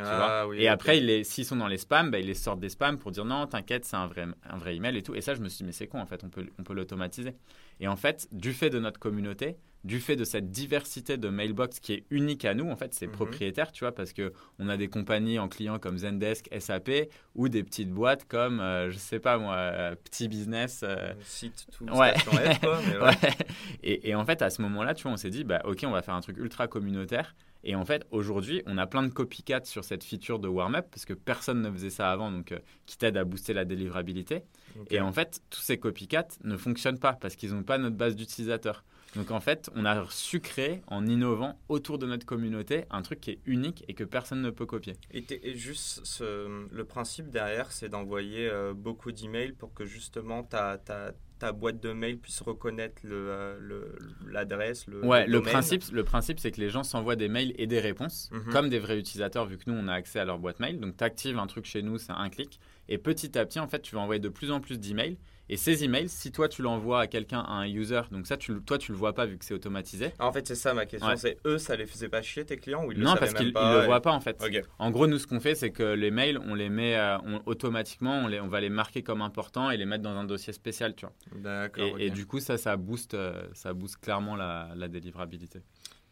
Ah, oui, et après, s'ils sont dans les spams, bah, ils les sortent des spams pour dire non, t'inquiète, c'est un vrai, un vrai email et tout. Et ça, je me suis dit, mais c'est con, en fait, on peut, on peut l'automatiser. Et en fait, du fait de notre communauté, du fait de cette diversité de mailbox qui est unique à nous, en fait, c'est Mhm. propriétaire, tu vois, parce que on a des compagnies en clients comme Zendesk, SAP, ou des petites boîtes comme, euh, je sais pas moi, euh, Petit Business. euh, Site tout Ouais. F, quoi, mais [laughs] ouais. Ouais. Et, et en fait, à ce moment-là, tu vois, on s'est dit, bah, ok, on va faire un truc ultra communautaire. Et en fait, aujourd'hui, on a plein de copycats sur cette feature de warm-up parce que personne ne faisait ça avant, donc euh, qui t'aide à booster la délivrabilité. Et en fait, tous ces copycats ne fonctionnent pas parce qu'ils n'ont pas notre base d'utilisateurs. Donc en fait, on a su créer en innovant autour de notre communauté un truc qui est unique et que personne ne peut copier. Et, juste, ce- le principe derrière, c'est d'envoyer euh, beaucoup d'emails pour que justement ta, ta, ta boîte de mail puisse reconnaître l'adresse, le, l'adresse le, ouais, le, principe, le principe, c'est que les gens s'envoient des mails et des réponses, Mhm. comme des vrais utilisateurs, vu que nous, on a accès à leur boîte mail. Donc, tu actives un truc chez nous, c'est un clic. Et petit à petit, en fait, tu vas envoyer de plus en plus d'emails. Et ces emails, si toi, tu l'envoies à quelqu'un, à un user, donc ça, tu, le- toi, tu le vois pas vu que c'est automatisé. Ah, En fait, c'est ça ma question. Ouais. C'est eux, ça les faisait pas chier tes clients ou ils le non, savaient parce qu'ils ils pas le et- voient pas, en fait. En gros, nous, ce qu'on fait, c'est que les mails, on les met euh, on- automatiquement, on, les, on va les marquer comme importants et les mettre dans un dossier spécial, tu vois. D'accord. Et, du coup, ça, ça booste, euh, ça booste clairement la, la délivrabilité.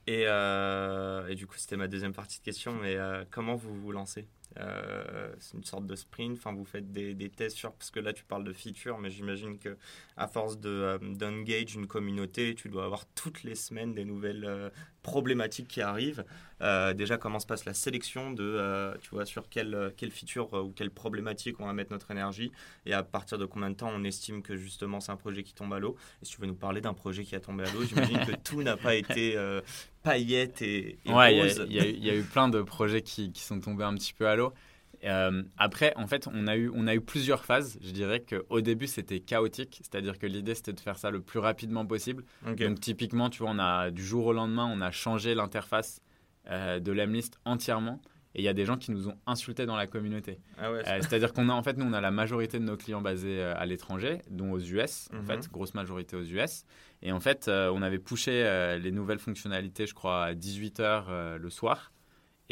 Et, euh, et du coup, c'était ma deuxième partie de question, mais comment vous vous lancez? Euh, C'est une sorte de sprint, enfin, vous faites des, tests sur, parce que là tu parles de features, mais j'imagine que à force de, euh, une communauté, tu dois avoir toutes les semaines des nouvelles euh, problématiques qui arrivent. Euh, déjà, comment se passe la sélection de, tu vois, sur quelle, quelle feature ou quelle problématique on va mettre notre énergie, et à partir de combien de temps on estime que justement c'est un projet qui tombe à l'eau? Et si tu veux nous parler d'un projet qui a tombé à l'eau, j'imagine que tout n'a pas été paillettes et, et Ouais, il y a- roses. il y, a eu- il y a eu plein de projets qui, qui sont tombés un petit peu à l'eau. Euh, après, en fait, on a, eu, on a eu plusieurs phases. Je dirais qu'au début, c'était chaotique. C'est-à-dire que l'idée, c'était de faire ça le plus rapidement possible. Donc, typiquement, tu vois, on a, du jour au lendemain, on a changé l'interface euh, de l'Emlist entièrement. Et il y a des gens qui nous ont insultés dans la communauté. Ah ouais, Euh, C'est-à-dire qu'on a, en fait, nous, on a la majorité de nos clients basés euh, à l'étranger, dont aux US, en Mhm. fait, grosse majorité aux US. Et en fait, euh, on avait poussé les nouvelles fonctionnalités, je crois, à 18h le soir.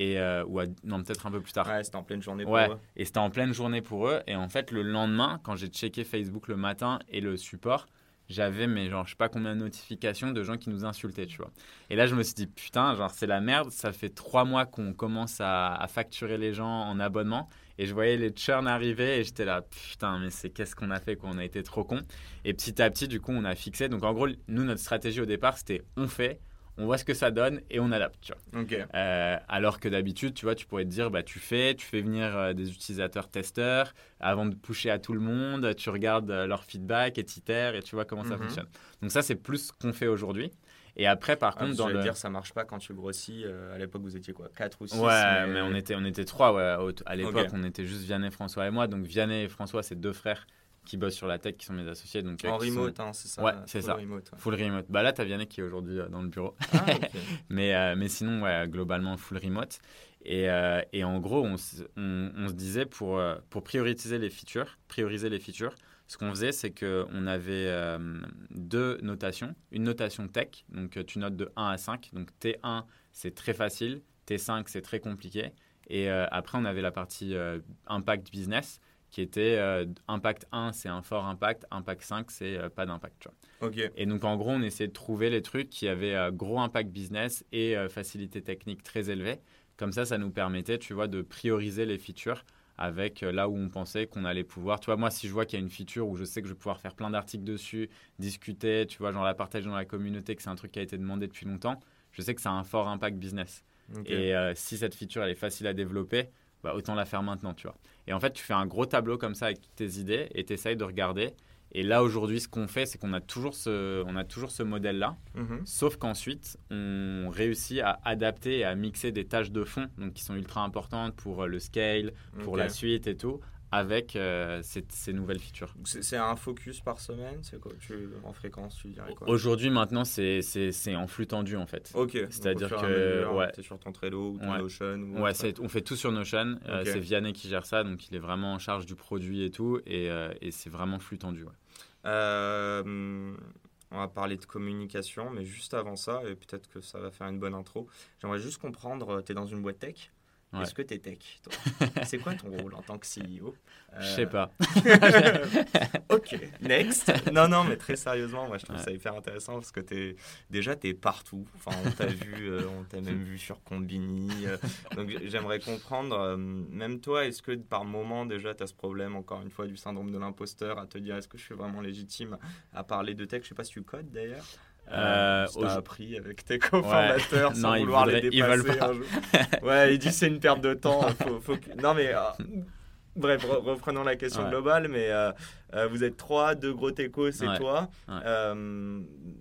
Et, euh, ou à, non, peut-être un peu plus tard. ouais c'était en pleine journée Ouais, pour eux. et c'était en pleine journée pour eux. Et en fait, le lendemain, quand j'ai checké Facebook le matin et le support, j'avais, mais genre, je sais pas combien de notifications de gens qui nous insultaient, tu vois. Et là, je me suis dit, putain, genre, c'est la merde. Ça fait trois mois qu'on commence à, facturer les gens en abonnement. Et je voyais les churns arriver et j'étais là, putain, mais c'est qu'est-ce qu'on a fait, quoi. On a été trop con. Et petit à petit, du coup, on a fixé. Donc, en gros, nous, notre stratégie au départ, c'était on fait, on voit ce que ça donne et on adapte, tu vois. Euh, alors que d'habitude, tu vois, tu pourrais te dire, bah, tu fais, tu fais venir euh, des utilisateurs testeurs avant de pusher à tout le monde, tu regardes euh, leur feedback, et t'itères, et tu vois comment ça Mhm. fonctionne. Donc ça, c'est plus ce qu'on fait aujourd'hui. Et après, par Ah, contre, dans le... dire, ça marche pas quand tu grossis. à l'époque, vous étiez quoi 4 ou 6 Ouais, mais... on était, on était trois, ouais. À l'époque, on était juste Vianney, François et moi. Donc Vianney et François, c'est deux frères qui bossent sur la tech, qui sont mes associés. Donc, euh, En sont remote, hein, c'est ça Ouais, c'est ça. remote, ouais. Full remote. Bah là, t'as Vianney qui est aujourd'hui euh, dans le bureau. Ah. [laughs] Mais, euh, mais sinon, ouais, globalement, full remote. Et, euh, et en gros, on, s- on- on se disait pour, euh, pour prioriser les features, prioriser les features, ce qu'on faisait, c'est qu'on avait euh, deux notations. Une notation tech, donc tu notes de 1 à 5. Donc T1, c'est très facile. T5, c'est très compliqué. Et après, on avait la partie impact business, qui était euh, impact 1, c'est un fort impact. Impact 5, c'est euh, pas d'impact. Et donc, en gros, on essayait de trouver les trucs qui avaient euh, gros impact business et facilité technique très élevée. Comme ça, ça nous permettait, tu vois, de prioriser les features avec là où on pensait qu'on allait pouvoir. Tu vois, moi, si je vois qu'il y a une feature où je sais que je vais pouvoir faire plein d'articles dessus, discuter, tu vois, genre la partager dans la communauté, que c'est un truc qui a été demandé depuis longtemps, je sais que ça a un fort impact business. Et si cette feature, elle est facile à développer, bah, autant la faire maintenant, tu vois. Et en fait, tu fais un gros tableau comme ça avec toutes tes idées et tu essayes de regarder. Et là, aujourd'hui, ce qu'on fait, c'est qu'on a toujours ce, on a toujours ce modèle-là. Mhm. Sauf qu'ensuite, on réussit à adapter et à mixer des tâches de fond, donc qui sont ultra importantes pour euh, le scale, pour la suite et tout, avec euh, ces, ces nouvelles features. C'est un focus par semaine C'est quoi tu, En fréquence, tu dirais quoi? Aujourd'hui, maintenant, c'est en flux tendu, en fait. Ok. C'est-à-dire que, mesure, ouais. T'es sur ton Trello ou ton Ouais. Notion ou Ouais, on fait tout sur Notion. Euh, Ok. c'est Vianney qui gère ça, donc il est vraiment en charge du produit et tout, et, euh, et c'est vraiment flux tendu. ouais. Euh, on va parler de communication, mais juste avant ça, et peut-être que ça va faire une bonne intro, j'aimerais juste comprendre, tu es dans une boîte tech Ouais. Est-ce que tu es tech toi? [laughs] C'est quoi ton rôle en tant que CEO Je sais pas. [laughs] ok, next. Non, non, mais très sérieusement, moi je trouve Ouais. ça hyper intéressant parce que es, déjà tu es partout. Enfin, on t'a vu, euh, on t'a même vu sur Combini. euh, donc j'aimerais comprendre, euh, même toi, est-ce que par moment déjà tu as ce problème, encore une fois, du syndrome de l'imposteur, à te dire est-ce que je suis vraiment légitime à parler de tech? Je sais pas si tu codes d'ailleurs. Euh, t'as au- appris avec tes cofondateurs sans Non, vouloir les dépasser pas. un jour. [laughs] Ouais, il dit c'est une perte de temps. [laughs] faut- faut que- Non mais euh, bref, re- reprenons la question Ouais. globale. Mais euh, euh, vous êtes trois, deux gros techos, c'est Ouais. toi. Ouais.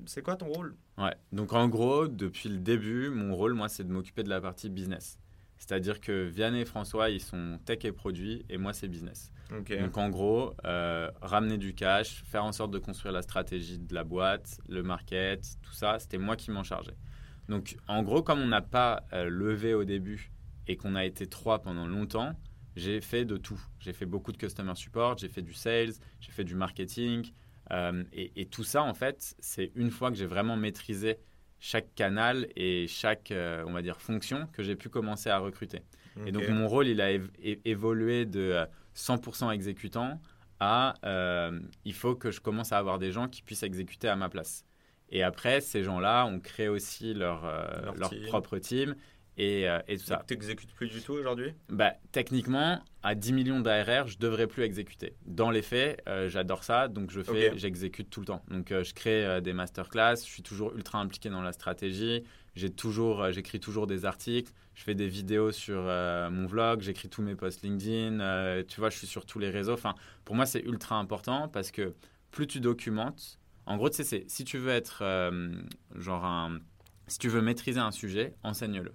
C'est quoi ton rôle? Ouais. Donc en gros, depuis le début, mon rôle, moi, c'est de m'occuper de la partie business. C'est-à-dire que Vianney et François, ils sont tech et produits, et moi, c'est business. Donc en gros, euh, ramener du cash, faire en sorte de construire la stratégie de la boîte, le market, tout ça, c'était moi qui m'en chargeais. Donc en gros, comme on n'a pas euh, levé au début et qu'on a été trois pendant longtemps, j'ai fait de tout. J'ai fait beaucoup de customer support, j'ai fait du sales, j'ai fait du marketing. Euh, et, tout ça, en fait, c'est une fois que j'ai vraiment maîtrisé chaque canal et chaque, on va dire, fonction que j'ai pu commencer à recruter. Et donc mon rôle, il a évolué de 100% exécutant à euh, il faut que je commence à avoir des gens qui puissent exécuter à ma place. Et après, ces gens-là ont créé aussi leur, euh, leur, propre team et, euh, et tout ça. Tu n'exécutes plus du tout aujourd'hui? Bah, Techniquement, à 10 millions d'ARR, je ne devrais plus exécuter. Dans les faits, j'adore ça, donc je fais, j'exécute tout le temps. Donc je crée des masterclass, je suis toujours ultra impliqué dans la stratégie, j'ai toujours, j'écris toujours des articles, je fais des vidéos sur euh, mon vlog, j'écris tous mes posts LinkedIn, euh, tu vois, je suis sur tous les réseaux. Enfin, pour moi, c'est ultra important parce que plus tu documentes, en gros, tu sais, si tu veux être euh, genre un, si tu veux maîtriser un sujet, enseigne-le.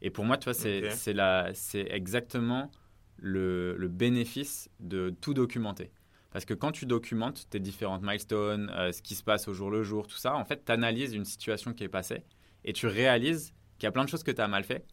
Et pour moi, tu vois, c'est c'est exactement le, le, bénéfice de tout documenter. Parce que quand tu documentes tes différentes milestones, ce qui se passe au jour le jour, tout ça, en fait, tu analyses une situation qui est passée et tu réalises qu'il y a plein de choses que tu as mal fait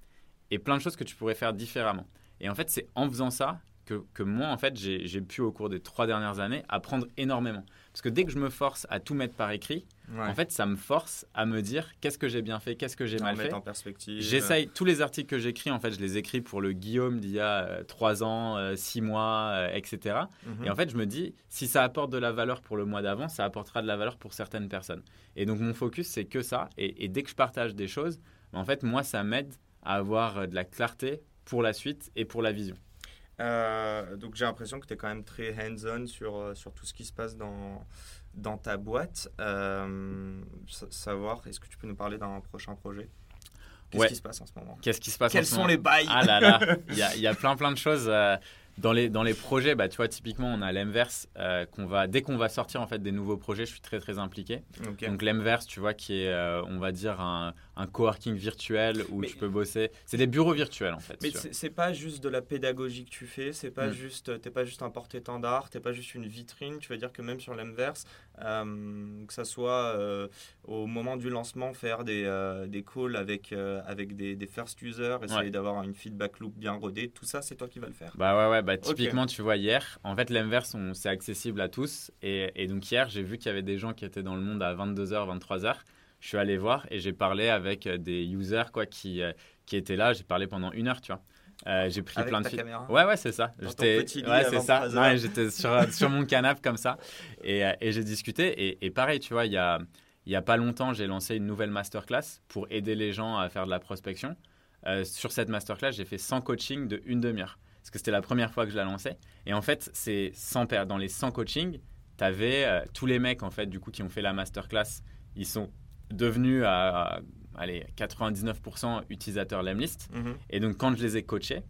et plein de choses que tu pourrais faire différemment. Et en fait, c'est en faisant ça que, que moi, en fait, j'ai pu, au cours des trois dernières années, apprendre énormément. Parce que dès que je me force à tout mettre par écrit, en fait, ça me force à me dire qu'est-ce que j'ai bien fait, qu'est-ce que j'ai mal fait. en perspective? J'essaye, tous les articles que j'écris, en fait, je les écris pour le Guillaume d'il y a euh, trois ans, euh, six mois, euh, etc. Mhm. Et en fait, je me dis, si ça apporte de la valeur pour le mois d'avant, ça apportera de la valeur pour certaines personnes. Et donc, mon focus, c'est que ça. Et, et, dès que je partage des choses, en fait, moi, ça m'aide à avoir euh, de la clarté pour la suite et pour la vision. Euh, donc j'ai l'impression que tu es quand même très hands-on sur, euh, sur tout ce qui se passe dans, dans ta boîte. savoir, est-ce que tu peux nous parler d'un prochain projet? Qu'est-ce qui se passe en ce moment? Qu'est-ce qui se passe Quels sont les bails? Ah là là, il y a, y a, [laughs] plein plein de choses. Dans les, dans les projets, bah, tu vois, typiquement, on a l'Emverse euh, qu'on va, dès qu'on va sortir en fait des nouveaux projets, je suis très très impliqué. Donc l'Emverse, tu vois, qui est, euh, on va dire, un, un coworking virtuel où tu peux bosser. C'est des bureaux virtuels en fait. Mais c'est pas juste de la pédagogie que tu fais, c'est pas mm. juste, t'es pas juste un porte-étendard, t'es pas juste une vitrine. Tu veux dire que même sur l'Emverse, euh, que ça soit au moment du lancement, faire des, des calls avec, avec des, des first users, essayer d'avoir une feedback loop bien rodée, tout ça, c'est toi qui vas le faire. Bah ouais, ouais bah, typiquement, tu vois, hier, en fait, l'inverse, c'est accessible à tous. Et, et donc, hier, j'ai vu qu'il y avait des gens qui étaient dans le monde à 22h, 23h. Je suis allé voir et j'ai parlé avec euh, des users quoi, qui, euh, qui étaient là. J'ai parlé pendant une heure, tu vois. Euh, j'ai pris plein de films. Ouais, ouais, c'est ça. J'étais ouais, c'est ça. Ouais, j'étais sur, [laughs] sur mon canapé comme ça et, et j'ai discuté. Et, et, pareil, tu vois, il y a, y a pas longtemps, j'ai lancé une nouvelle masterclass pour aider les gens à faire de la prospection. sur cette masterclass, j'ai fait 100 coachings de une demi-heure parce que c'était la première fois que je la lançais. Et en fait, c'est 100 dans les 100 coachings, tu avais euh, tous les mecs en fait du coup qui ont fait la masterclass, ils sont devenus à, allez, 99% utilisateurs Lemlist. Mhm. Et donc quand je les ai coachés,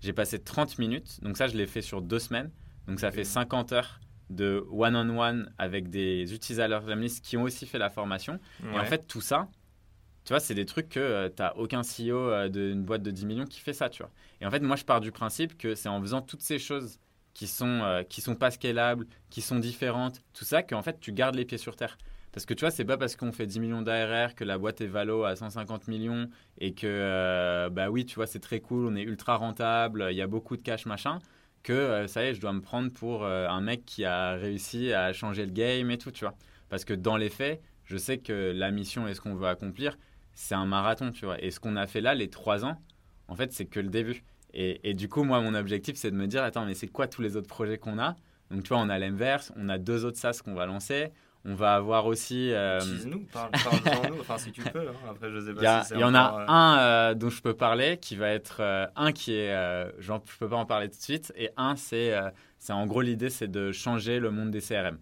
j'ai passé 30 minutes. Donc ça, je l'ai fait sur deux semaines. Donc ça fait 50 heures de one-on-one avec des utilisateurs Lemlist qui ont aussi fait la formation. Et en fait, tout ça, tu vois, c'est des trucs que euh, tu n'as aucun CEO euh, d'une boîte de 10 millions qui fait ça, tu vois. Et en fait, moi, je pars du principe que c'est en faisant toutes ces choses qui sont, euh, qui sont pas scalables, qui sont différentes, tout ça, qu'en fait, tu gardes les pieds sur terre. Parce que tu vois, c'est pas parce qu'on fait 10 millions d'ARR que la boîte est valo à 150 millions et que, bah oui, tu vois, c'est très cool, on est ultra rentable, il y a beaucoup de cash, machin, que ça y est, je dois me prendre pour un mec qui a réussi à changer le game et tout, tu vois. Parce que dans les faits, je sais que la mission et ce qu'on veut accomplir, c'est un marathon, tu vois. Et ce qu'on a fait là, les trois ans, en fait, c'est que le début. Et, du coup, moi, mon objectif, c'est de me dire, attends, mais c'est quoi tous les autres projets qu'on a? Donc, tu vois, on a l'inverse, on a deux autres SaaS qu'on va lancer. On va avoir aussi. Euh... nous parle, nous enfin si tu peux. Hein. Après, je sais pas. Il y, en a euh, un euh, dont je peux parler, qui va être euh, un qui est, genre, je peux pas en parler tout de suite, et un c'est, c'est en gros l'idée, c'est de changer le monde des CRM.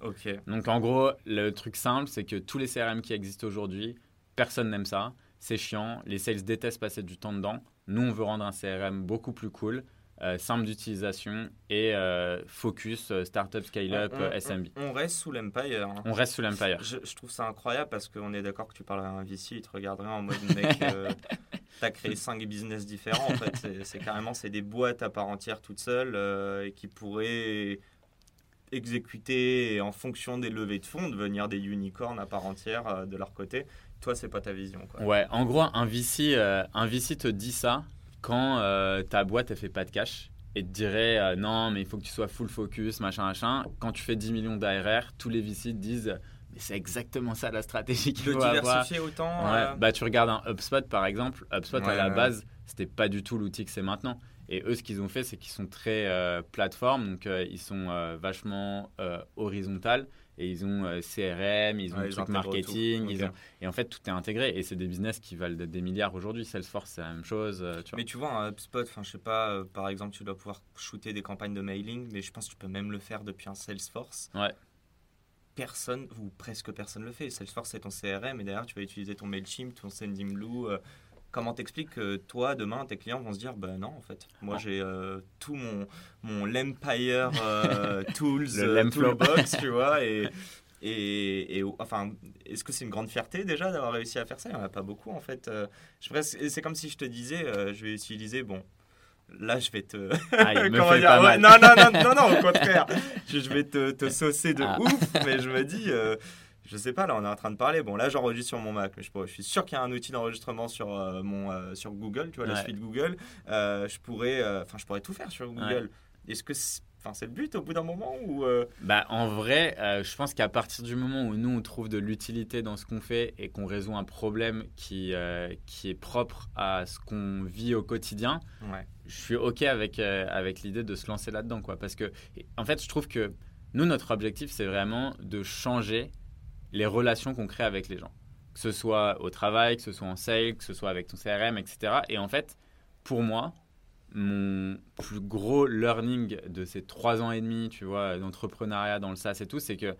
Ok. Donc en gros, le truc simple, c'est que tous les CRM qui existent aujourd'hui, Personne n'aime ça. C'est chiant. Les sales détestent passer du temps dedans. Nous, on veut rendre un CRM beaucoup plus cool. Euh, simple d'utilisation et euh, focus euh, startup, scale-up, SMB. On, reste sous l'Empire. Hein. On reste sous l'Empire. Je, trouve ça incroyable parce qu'on est d'accord que tu parles à un VC, il te regarderait en mode mec. [laughs] tu as créé cinq business différents. En fait, c'est carrément c'est des boîtes à part entière toutes seules et qui pourraient exécuter en fonction des levées de fonds, devenir des unicorns à part entière de leur côté. Toi, c'est pas ta vision. Quoi. Ouais, en gros, un VC, un VC te dit ça quand ta boîte ne fait pas de cash et te dirait euh, non, mais il faut que tu sois full focus, machin, machin. Quand tu fais 10 millions d'ARR, tous les VC disent mais c'est exactement ça la stratégie qu'il faut diversifier autant. Euh, bah, tu regardes un HubSpot par exemple. HubSpot à la base, c'était pas du tout l'outil que c'est maintenant. Et eux, ce qu'ils ont fait, c'est qu'ils sont très euh, plateforme, donc ils sont vachement horizontal et ils ont euh, CRM, ils ont ouais, truc marketing, ils ont... et en fait tout est intégré et c'est des business qui valent des milliards aujourd'hui. Salesforce c'est la même chose. Euh, tu vois. Mais tu vois un HubSpot, enfin je sais pas, euh, par exemple tu dois pouvoir shooter des campagnes de mailing, mais je pense que tu peux même le faire depuis un Salesforce. Ouais. Personne ou presque personne le fait. Salesforce c'est ton CRM et derrière tu vas utiliser ton Mailchimp, ton Sendingblue comment t'expliques que toi, demain, tes clients vont se dire, ben non, en fait, moi j'ai euh, tout mon, mon L'Empire euh, [laughs] Tools, le euh, Toolbox, tu vois, [laughs] et, et, et enfin, est-ce que c'est une grande fierté déjà d'avoir réussi à faire ça? Il n'y en a pas beaucoup, en fait. c'est comme si je te disais, je vais utiliser, bon, là je vais te ah, [laughs] non non non non au contraire. Je, vais te, te saucer de ah. ouf mais je me dis je sais pas, là on est en train de parler. Bon, là j'enregistre sur mon Mac, mais je, je suis sûr qu'il y a un outil d'enregistrement sur, euh, mon, euh, sur Google, tu vois, la suite Google. Euh, je, pourrais, enfin je pourrais tout faire sur Google. Est-ce que c'est le but au bout d'un moment ou bah, En vrai, je pense qu'à partir du moment où nous, on trouve de l'utilité dans ce qu'on fait et qu'on résout un problème qui, qui est propre à ce qu'on vit au quotidien, je suis OK avec, avec l'idée de se lancer là-dedans. Quoi, parce que, en fait, je trouve que nous, notre objectif, c'est vraiment de changer les relations qu'on crée avec les gens. Que ce soit au travail, que ce soit en sales, que ce soit avec ton CRM, etc. Et en fait, pour moi, mon plus gros learning de ces trois ans et demi, tu vois, d'entrepreneuriat dans le SaaS et tout, c'est que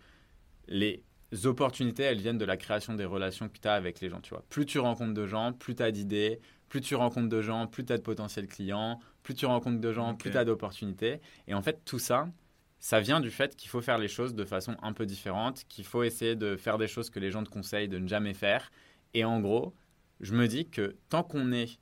les opportunités, elles viennent de la création des relations que tu as avec les gens, tu vois. Plus tu rencontres de gens, plus tu as d'idées, plus tu rencontres de gens, plus tu as de potentiels clients, plus tu rencontres de gens, plus tu as d'opportunités. Et en fait, tout ça, ça vient du fait qu'il faut faire les choses de façon un peu différente, qu'il faut essayer de faire des choses que les gens te conseillent de ne jamais faire. Et en gros, je me dis que tant qu'on est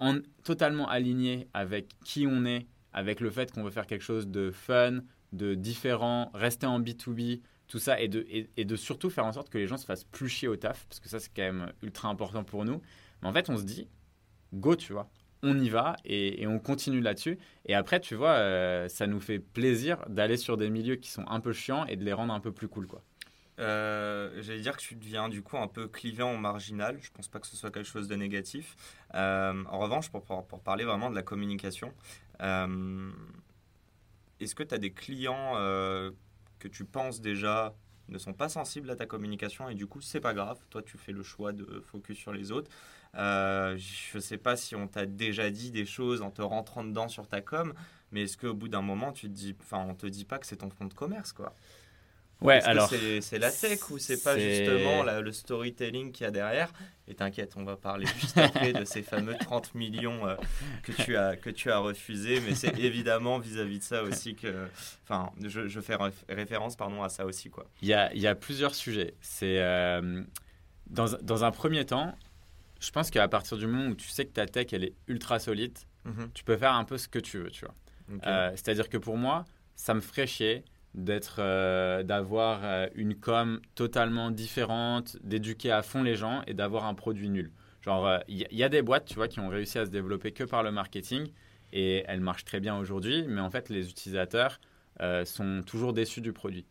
en, totalement aligné avec qui on est, avec le fait qu'on veut faire quelque chose de fun, de différent, rester en B2B, tout ça, et de, et de surtout faire en sorte que les gens se fassent plus chier au taf, parce que ça c'est quand même ultra important pour nous. Mais en fait, on se dit, go, tu vois on y va et, on continue là-dessus. Et après, tu vois, euh, ça nous fait plaisir d'aller sur des milieux qui sont un peu chiants et de les rendre un peu plus cool, quoi. Euh, j'allais dire que tu deviens du coup un peu clivant ou marginal. Je pense pas que ce soit quelque chose de négatif. Euh, en revanche, pour, pour, parler vraiment de la communication, est-ce que tu as des clients que tu penses déjà ne sont pas sensibles à ta communication et du coup c'est pas grave, toi tu fais le choix de focus sur les autres. Euh, je sais pas si on t'a déjà dit des choses en te rentrant dedans sur ta com, mais est-ce qu'au bout d'un moment tu te dis, enfin on te dit pas que c'est ton fonds de commerce quoi? Ouais, alors. C'est la tech ou c'est pas justement le storytelling qu'il y a derrière? Et t'inquiète, on va parler juste après de ces fameux 30 millions euh, que, tu as, que tu as refusés, mais c'est évidemment vis-à-vis de ça aussi que. Enfin, je, je, fais référence pardon, à ça aussi. quoi. Il y a, y a plusieurs sujets. C'est. Euh, dans, dans un premier temps, je pense qu'à partir du moment où tu sais que ta tech elle est ultra solide, mhm. tu peux faire un peu ce que tu veux, tu vois. Euh, c'est-à-dire que pour moi, ça me ferait chier d'être, euh, d'avoir euh, une com totalement différente, d'éduquer à fond les gens et d'avoir un produit nul. Genre, il y, a des boîtes, tu vois, qui ont réussi à se développer que par le marketing et elles marchent très bien aujourd'hui, mais en fait, les utilisateurs sont toujours déçus du produit.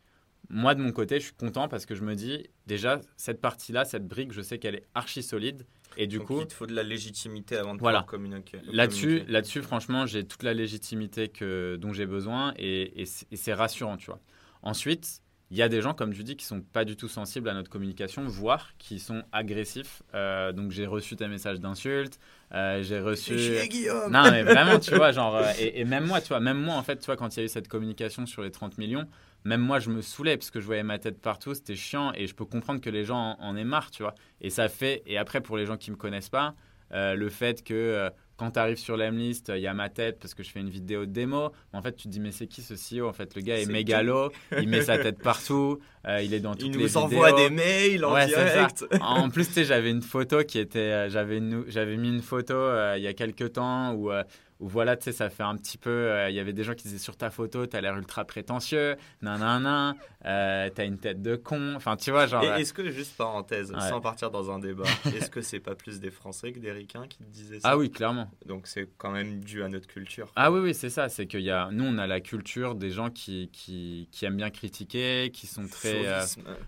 Moi, de mon côté, je suis content parce que je me dis, déjà, cette partie-là, cette brique, je sais qu'elle est archi solide et du coup, il te faut de la légitimité avant de voilà. pouvoir communiquer. Là-dessus, là-dessus, franchement, j'ai toute la légitimité que, dont j'ai besoin et, c'est rassurant, tu vois. Ensuite, il y a des gens, comme tu dis, qui sont pas du tout sensibles à notre communication, voire qui sont agressifs. Euh, donc j'ai reçu tes messages d'insultes, euh, j'ai reçu. Guillaume. Non, mais vraiment, tu vois, [laughs] genre, euh, et, et, même moi, tu vois, même moi, en fait, tu vois, quand il y a eu cette communication sur les 30 millions, même moi, je me saoulais parce que je voyais ma tête partout, c'était chiant et je peux comprendre que les gens en, aient marre, tu vois. Et ça fait, et après, pour les gens qui me connaissent pas, euh, le fait que euh, quand tu arrives sur l'Emlist, il y a ma tête parce que je fais une vidéo de démo. En fait, tu te dis, mais c'est qui ce CEO En fait, le gars est, mégalo, [laughs] il met sa tête partout, euh, il est dans toutes les vidéos. Il nous envoie des mails en direct. en [laughs] plus, tu sais, j'avais une photo qui était. J'avais mis une photo il y a quelques temps où où voilà, tu sais, ça fait un petit peu. Euh, il y avait des gens qui disaient sur ta photo, t'as l'air ultra prétentieux, nanana, euh, t'as une tête de con. Enfin, tu vois, genre. Euh, est-ce que, juste parenthèse, sans partir dans un débat, [laughs] est-ce que c'est pas plus des Français que des Ricains qui te disaient ça? Ah oui, clairement. Donc c'est quand même dû à notre culture. Ah oui, oui, c'est ça. C'est que y a, nous, on a la culture des gens qui, qui, qui aiment bien critiquer, qui sont très. Euh,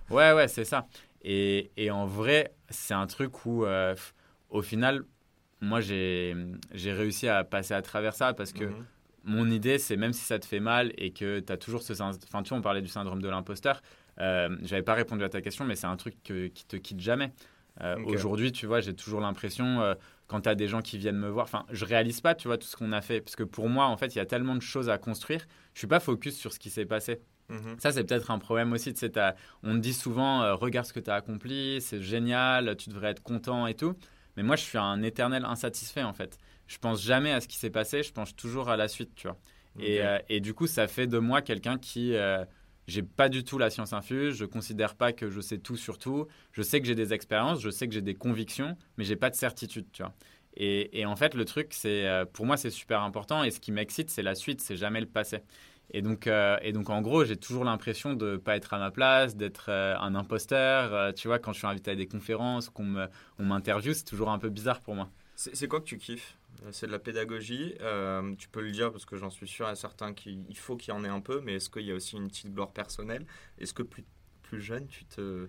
ouais, ouais, c'est ça. Et, et, en vrai, c'est un truc où, au final, moi, j'ai réussi à passer à travers ça parce que mhm. mon idée, c'est même si ça te fait mal et que tu as toujours ce. Enfin, tu vois, on parlait du syndrome de l'imposteur. Euh, J'avais pas répondu à ta question, mais c'est un truc qui te quitte jamais. Euh, aujourd'hui, tu vois, j'ai toujours l'impression, euh, quand tu as des gens qui viennent me voir, enfin, je réalise pas, tu vois, tout ce qu'on a fait. Parce que pour moi, en fait, il y a tellement de choses à construire. Je suis pas focus sur ce qui s'est passé. Mhm. Ça, c'est peut-être un problème aussi. Tu sais, on te dit souvent, euh, regarde ce que tu as accompli, c'est génial, tu devrais être content et tout. Mais moi, je suis un éternel insatisfait, en fait. Je pense jamais à ce qui s'est passé, je pense toujours à la suite, tu vois. Et, euh, et, du coup, ça fait de moi quelqu'un qui. Euh, j'ai pas du tout la science infuse, je considère pas que je sais tout sur tout. Je sais que j'ai des expériences, je sais que j'ai des convictions, mais j'ai pas de certitude, tu vois. Et, et en fait, le truc, c'est. Euh, pour moi, c'est super important. Et ce qui m'excite, c'est la suite, c'est jamais le passé. Et donc, euh, et donc en gros, j'ai toujours l'impression de ne pas être à ma place, d'être euh, un imposteur. Euh, tu vois, quand je suis invité à des conférences, qu'on m'interviewe, c'est toujours un peu bizarre pour moi. C'est quoi que tu kiffes? C'est de la pédagogie. tu peux le dire parce que j'en suis sûr à certains qu'il faut qu'il y en ait un peu, mais est-ce qu'il y a aussi une petite gloire personnelle? Est-ce que plus plus jeune, tu te,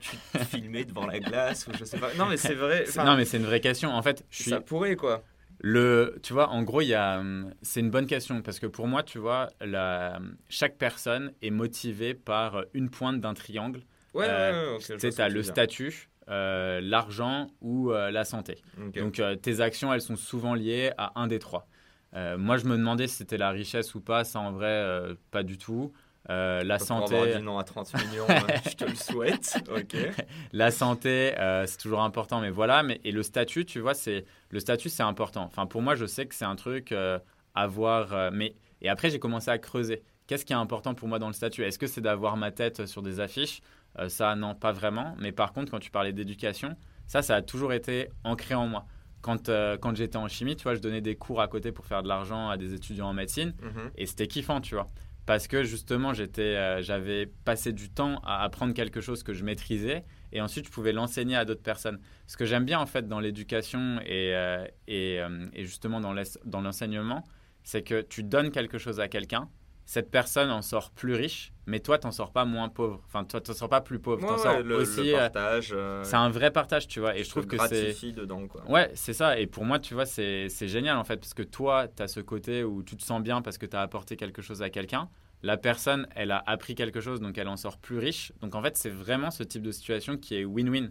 tu te [laughs] filmais devant la glace ou je sais pas? Non, mais c'est vrai. Non, mais c'est une vraie question. En fait, je suis... ça pourrait quoi. Le, tu vois, en gros, il y a, c'est une bonne question parce que pour moi, tu vois, la, chaque personne est motivée par une pointe d'un triangle. Ouais, euh, ouais, Tu as le statut, euh, l'argent ou euh, la santé. Donc, tes actions, elles sont souvent liées à un des trois. moi, je me demandais si c'était la richesse ou pas. Ça, en vrai, pas du tout. Euh, la santé. Avoir dit non à 30 millions, euh, [laughs] je te le souhaite. [laughs] La santé, euh, c'est toujours important, mais voilà. Mais, et le statut, tu vois, c'est le statut, c'est important. Enfin, pour moi, je sais que c'est un truc à voir. mais et après, j'ai commencé à creuser. Qu'est-ce qui est important pour moi dans le statut? Est-ce que c'est d'avoir ma tête sur des affiches? Ça, non, pas vraiment. Mais par contre, quand tu parlais d'éducation, ça, ça a toujours été ancré en moi. Quand, quand j'étais en chimie, tu vois, je donnais des cours à côté pour faire de l'argent à des étudiants en médecine. Mhm. Et c'était kiffant, tu vois parce que justement j'étais, euh, j'avais passé du temps à apprendre quelque chose que je maîtrisais et ensuite je pouvais l'enseigner à d'autres personnes. Ce que j'aime bien en fait dans l'éducation et, euh, et, euh, et, justement dans l'enseignement, c'est que tu donnes quelque chose à quelqu'un cette personne en sort plus riche, mais toi, t'en sors pas moins pauvre. Enfin, toi, t'en sors pas plus pauvre. t'en sors aussi. Le partage. Euh, c'est un vrai partage, tu vois. Et je trouve que c'est. dedans, quoi. Ouais, c'est ça. Et pour moi, tu vois, c'est génial, en fait, parce que toi, t'as ce côté où tu te sens bien parce que t'as apporté quelque chose à quelqu'un. La personne, elle a appris quelque chose, donc elle en sort plus riche. Donc, en fait, c'est vraiment ce type de situation qui est win-win.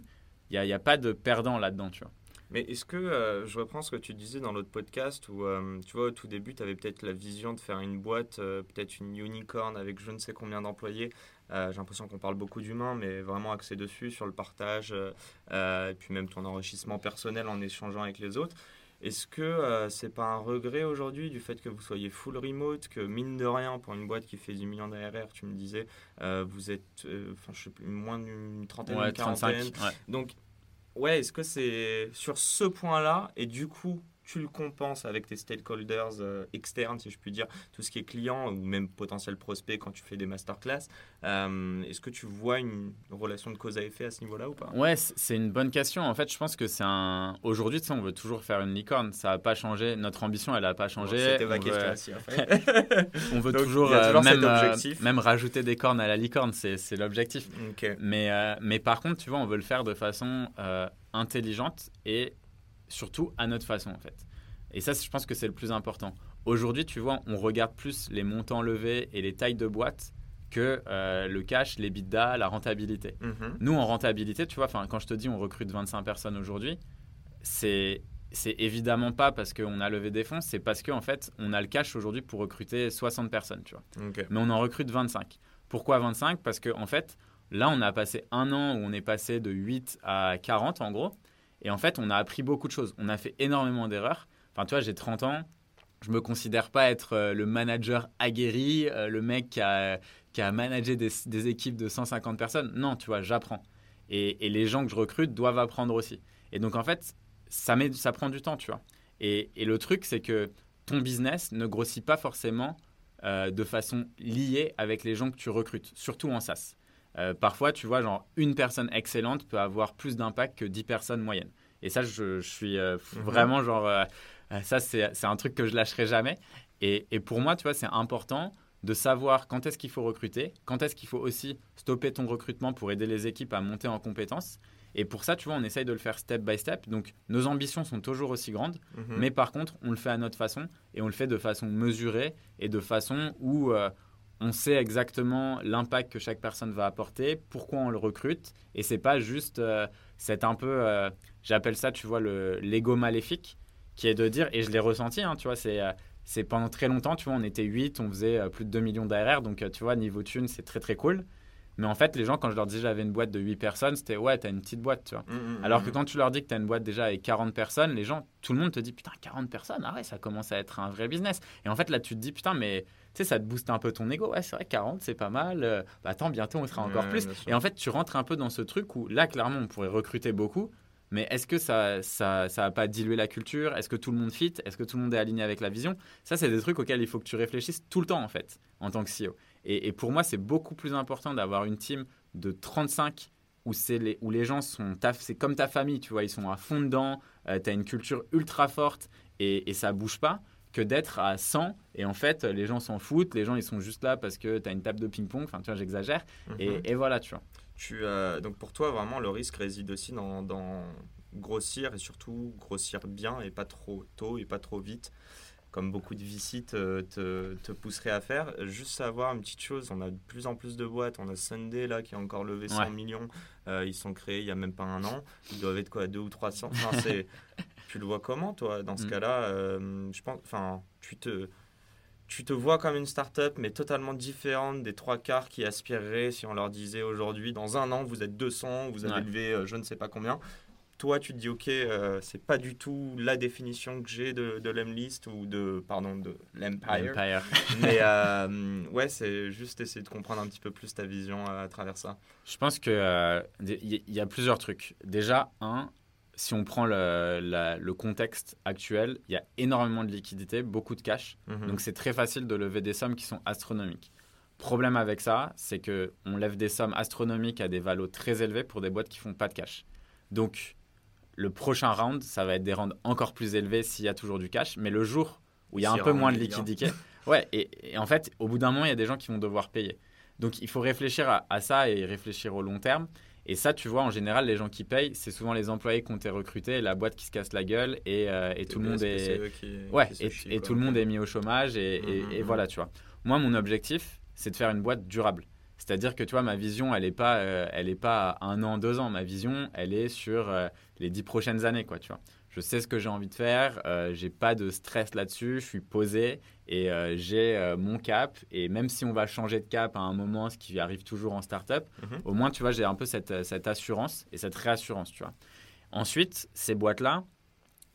Il n'y a, a pas de perdant là-dedans, tu vois. Mais est-ce que, euh, je reprends ce que tu disais dans l'autre podcast, où euh, tu vois, au tout début, tu avais peut-être la vision de faire une boîte, euh, peut-être une unicorn avec je ne sais combien d'employés. J'ai l'impression qu'on parle beaucoup d'humains, mais vraiment axé dessus, sur le partage, et puis même ton enrichissement personnel en échangeant avec les autres. Est-ce que c'est pas un regret aujourd'hui du fait que vous soyez full remote, que mine de rien, pour une boîte qui fait 10 millions d'ARR, tu me disais, vous êtes, enfin, je sais plus, moins d'une trentaine, ouais, une quarantaine. Donc, ouais, est-ce que c'est sur ce point-là et du coup tu le compenses avec tes stakeholders euh, externes, si je puis dire, tout ce qui est client ou même potentiel prospect quand tu fais des masterclass. Euh, Est-ce que tu vois une relation de cause à effet à ce niveau-là ou pas? Ouais, c'est une bonne question. En fait, je pense que c'est un. Aujourd'hui, tu sais, on veut toujours faire une licorne. Ça n'a pas changé. Notre ambition, elle n'a pas changé. C'était ma question aussi, [laughs] on veut toujours, euh, même, euh, même rajouter des cornes à la licorne. C'est l'objectif. Mais, mais par contre, tu vois, on veut le faire de façon intelligente et surtout à notre façon en fait. Et ça, je pense que c'est le plus important. Aujourd'hui, tu vois, on regarde plus les montants levés et les tailles de boîtes que euh, le cash, les bidas, la rentabilité. Mhm. Nous, en rentabilité, tu vois, quand je te dis on recrute 25 personnes aujourd'hui, c'est c'est évidemment pas parce qu'on a levé des fonds, c'est parce qu'en en fait, on a le cash aujourd'hui pour recruter 60 personnes, tu vois. Mais on en recrute 25. Pourquoi 25 Parce qu'en en fait, là, on a passé un an où on est passé de 8 à 40 en gros. Et en fait, on a appris beaucoup de choses. On a fait énormément d'erreurs. Enfin, tu vois, j'ai 30 ans. Je me considère pas être euh, le manager aguerri, euh, le mec qui a, qui a managé des, équipes de 150 personnes. Non, tu vois, j'apprends. Et, et les gens que je recrute doivent apprendre aussi. Et donc, en fait, ça, met, ça prend du temps, tu vois. Et, et le truc, c'est que ton business ne grossit pas forcément euh, de façon liée avec les gens que tu recrutes, surtout en SaaS. Euh, parfois, tu vois, genre, une personne excellente peut avoir plus d'impact que 10 personnes moyennes. Et ça, je, je suis euh, Mhm. vraiment genre, euh, ça, c'est un truc que je lâcherai jamais. Et, et pour moi, tu vois, c'est important de savoir quand est-ce qu'il faut recruter, quand est-ce qu'il faut aussi stopper ton recrutement pour aider les équipes à monter en compétences. Et pour ça, tu vois, on essaye de le faire step by step. Donc, nos ambitions sont toujours aussi grandes. Mhm. Mais par contre, on le fait à notre façon et on le fait de façon mesurée et de façon où on sait exactement l'impact que chaque personne va apporter, pourquoi on le recrute. Et c'est pas juste euh, c'est un peu, euh, j'appelle ça, tu vois, le l'ego maléfique, qui est de dire, et je l'ai ressenti, hein, tu vois, c'est euh, c'est pendant très longtemps, tu vois, on était 8, on faisait plus de 2 millions d'ARR, donc tu vois, niveau thune, c'est très très cool. Mais en fait, les gens, quand je leur disais j'avais une boîte de 8 personnes, c'était ouais, t'as une petite boîte, tu vois. Mhm, Alors que mhm. quand tu leur dis que tu as une boîte déjà avec 40 personnes, les gens, tout le monde te dit putain, 40 personnes, ah ouais, ça commence à être un vrai business. Et en fait, là, tu te dis putain, mais sais, ça te booste un peu ton ego. Ouais, c'est vrai, 40, c'est pas mal. Euh, bah attends, bientôt, on sera encore Ouais, plus. Et en fait, tu rentres un peu dans ce truc où là, clairement, on pourrait recruter beaucoup. Mais est-ce que ça ça, ça va pas diluer la culture? Est-ce que tout le monde fit? Est-ce que tout le monde est aligné avec la vision? Ça, c'est des trucs auxquels il faut que tu réfléchisses tout le temps, en fait, en tant que CEO. Et, et pour moi, c'est beaucoup plus important d'avoir une team de 35 où, les, où les gens sont, c'est comme ta famille, tu vois, ils sont à fond dedans, tu as une culture ultra forte et, et ça bouge pas, que d'être à 100 et en fait, les gens s'en foutent, les gens ils sont juste là parce que tu as une table de ping-pong, enfin tu vois, j'exagère, Mhm. et, et voilà, tu vois. Tu, euh, donc pour toi, vraiment, le risque réside aussi dans, dans grossir et surtout grossir bien et pas trop tôt et pas trop vite, comme beaucoup de VC te, te, te pousseraient à faire. Juste savoir une petite chose, on a de plus en plus de boîtes. On a Sunday là qui a encore levé 100 Ouais. millions. Euh, ils sont créés il y a même pas un an. Ils doivent être quoi, 2 ou 300 enfin, c'est- [laughs] Tu le vois comment toi dans ce Mm. cas-là euh, Je pense, enfin, tu te tu te vois comme une start-up, mais totalement différente des trois quarts qui aspireraient si on leur disait aujourd'hui, dans un an, vous êtes 200, vous avez Ouais. levé euh, je ne sais pas combien. Toi, tu te dis, ok, euh, c'est pas du tout la définition que j'ai de, de l'Emlist ou de, pardon, de l'Empire. Empire. [laughs] mais euh, ouais, c'est juste essayer de comprendre un petit peu plus ta vision à, travers ça. Je pense euh, il y, y a plusieurs trucs. Déjà, un, si on prend le, la- le contexte actuel, il y a énormément de liquidités, beaucoup de cash. Mhm. Donc c'est très facile de lever des sommes qui sont astronomiques. Problème avec ça, c'est que on lève des sommes astronomiques à des valos très élevés pour des boîtes qui font pas de cash. Donc le prochain round, ça va être des rounds encore plus élevés s'il y a toujours du cash, mais le jour où il y a un peu moins de liquidité, [laughs] ouais, et, et en fait, au bout d'un moment, il y a des gens qui vont devoir payer. Donc il faut réfléchir à, à ça et réfléchir au long terme. Et ça, tu vois, en général, les gens qui payent, c'est souvent les employés qui ont été recrutés, la boîte qui se casse la gueule, et, euh, et tout le monde est, qui- Ouais, qui et, tout le monde est mis au chômage et, et- Mhm, et mhm. voilà, tu vois. Moi, mon objectif, c'est de faire une boîte durable. C'est-à-dire que, tu vois, ma vision, elle n'est pas, euh, elle est pas à un an, deux ans. Ma vision, elle est sur euh, les dix prochaines années, quoi, tu vois. Je sais ce que j'ai envie de faire, euh, j'ai pas de stress là-dessus, je suis posé et euh, j'ai euh, mon cap. Et même si on va changer de cap à un moment, ce qui arrive toujours en startup, Mhm. au moins, tu vois, j'ai un peu cette, cette assurance et cette réassurance, tu vois. Ensuite, ces boîtes-là,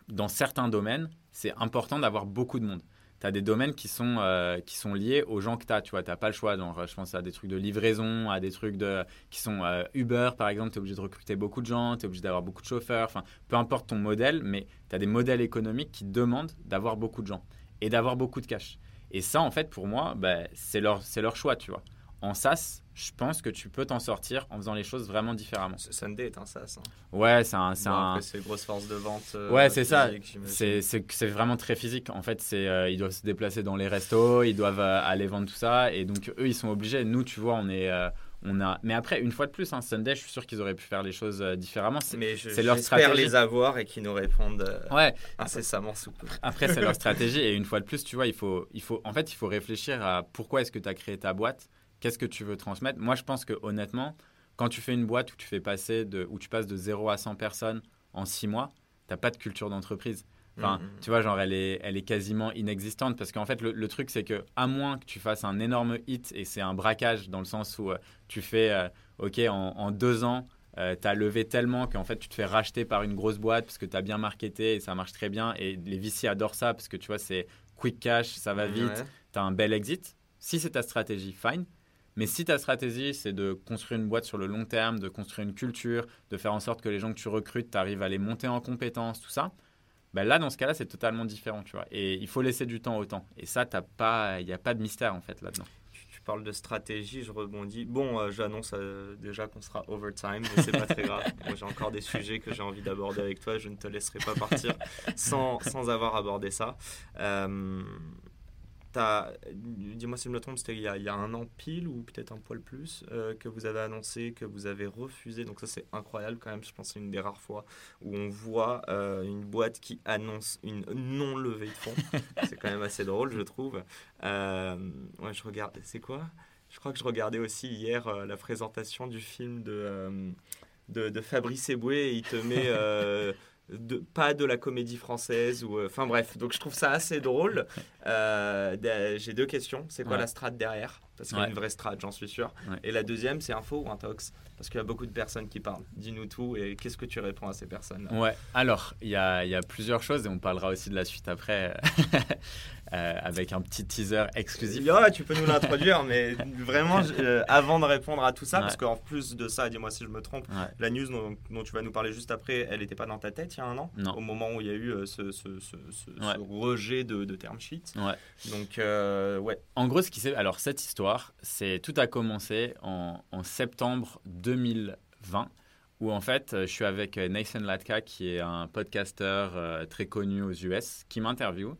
dans certains domaines, c'est important d'avoir beaucoup de monde. Tu as des domaines qui sont, euh, qui sont liés aux gens que tu as. Tu vois, tu n'as pas le choix. Je pense à des trucs de livraison, à des trucs de, qui sont euh, Uber, par exemple. Tu es obligé de recruter beaucoup de gens, tu es obligé d'avoir beaucoup de chauffeurs. Enfin, peu importe ton modèle, mais tu as des modèles économiques qui demandent d'avoir beaucoup de gens et d'avoir beaucoup de cash. Et ça, en fait, pour moi, bah, c'est leur, leur choix, tu vois. En SaaS, je pense que tu peux t'en sortir en faisant les choses vraiment différemment. Ce Sunday est un SaaS. Hein. Ouais, c'est un, c'est Bon, un, c'est grosse force de vente. euh, Ouais, c'est ça. C'est, vraiment très physique. En fait, c'est, euh, ils doivent se déplacer dans les restos, ils doivent euh, aller vendre tout ça. Et donc, eux, ils sont obligés. Nous, tu vois, on est. euh, on a... Mais après, une fois de plus, hein, Sunday, je suis sûr qu'ils auraient pu faire les choses différemment. C'est- Mais je- c'est leur j'espère stratégie. les avoir et qu'ils nous répondent Ouais, incessamment sous peu. après, c'est leur [laughs] stratégie. Et une fois de plus, tu vois, il faut, il faut, en fait, il faut réfléchir à pourquoi est-ce que tu as créé ta boîte, qu'est-ce que tu veux transmettre. Moi, je pense que honnêtement, quand tu fais une boîte où tu fais passer de, où tu passes de 0 à 100 personnes en 6 mois, tu n'as pas de culture d'entreprise. Enfin, Mhm. tu vois, genre, elle est, elle est quasiment inexistante parce qu'en fait, le, le truc, c'est que à moins que tu fasses un énorme hit et c'est un braquage dans le sens où euh, tu fais, euh, OK, en, en deux ans, euh, tu as levé tellement qu'en fait, tu te fais racheter par une grosse boîte parce que tu as bien marketé et ça marche très bien. Et les VC adorent ça parce que tu vois, c'est quick cash, ça va vite, Ouais. tu as un bel exit. Si c'est ta stratégie, fine. Mais si ta stratégie, c'est de construire une boîte sur le long terme, de construire une culture, de faire en sorte que les gens que tu recrutes, tu arrives à les monter en compétences, tout ça, ben là, dans ce cas-là, c'est totalement différent, tu vois. Et il faut laisser du temps au temps. Et ça, il n'y a pas de mystère, en fait, là-dedans. Tu, parles de stratégie, je rebondis. Bon, euh, j'annonce euh, déjà qu'on sera overtime, mais c'est pas très grave. [laughs] Moi, j'ai encore des sujets que j'ai envie d'aborder avec toi. Je ne te laisserai pas partir sans, sans avoir abordé ça. Euh, Dis-moi si je me trompe, c'était il, y a- il y a un an pile ou peut-être un poil plus euh, que vous avez annoncé, que vous avez refusé. Donc ça c'est incroyable quand même. Je pense que c'est une des rares fois où on voit euh, une boîte qui annonce une non levée de fonds. [laughs] c'est quand même assez drôle, je trouve. Euh, ouais, je regarde. C'est quoi? Je crois que je regardais aussi hier la présentation du film de, de, de Fabrice Eboué et il te met [laughs] euh, de, pas de la comédie française ou. euh, Enfin bref, donc je trouve ça assez drôle. Euh, J'ai deux questions. C'est quoi Ouais. la strat derrière? Parce qu'il y a Ouais. une vraie strat, j'en suis sûr. Ouais. Et la deuxième, c'est info ou intox? Parce qu'il y a beaucoup de personnes qui parlent. Dis-nous tout et qu'est-ce que tu réponds à ces personnes? Ouais, alors, il y a, il y a plusieurs choses et on parlera aussi de la suite après [laughs] euh, avec un petit teaser exclusif. Ouais, tu peux nous l'introduire, mais vraiment, euh, avant de répondre à tout ça, Ouais. parce qu'en plus de ça, dis-moi si je me trompe, Ouais. la news dont, dont tu vas nous parler juste après, elle n'était pas dans ta tête il y a un an Non. Au moment où il y a eu euh, ce, ce- ce- ce- Ouais. ce rejet de, de term sheet. Ouais. Donc, ouais. En gros, ce qui s'est. Alors, cette histoire, c'est tout a commencé en, en septembre 2020, où en fait, je suis avec Nathan Latka, qui est un podcasteur euh, très connu aux US, qui m'interviewe.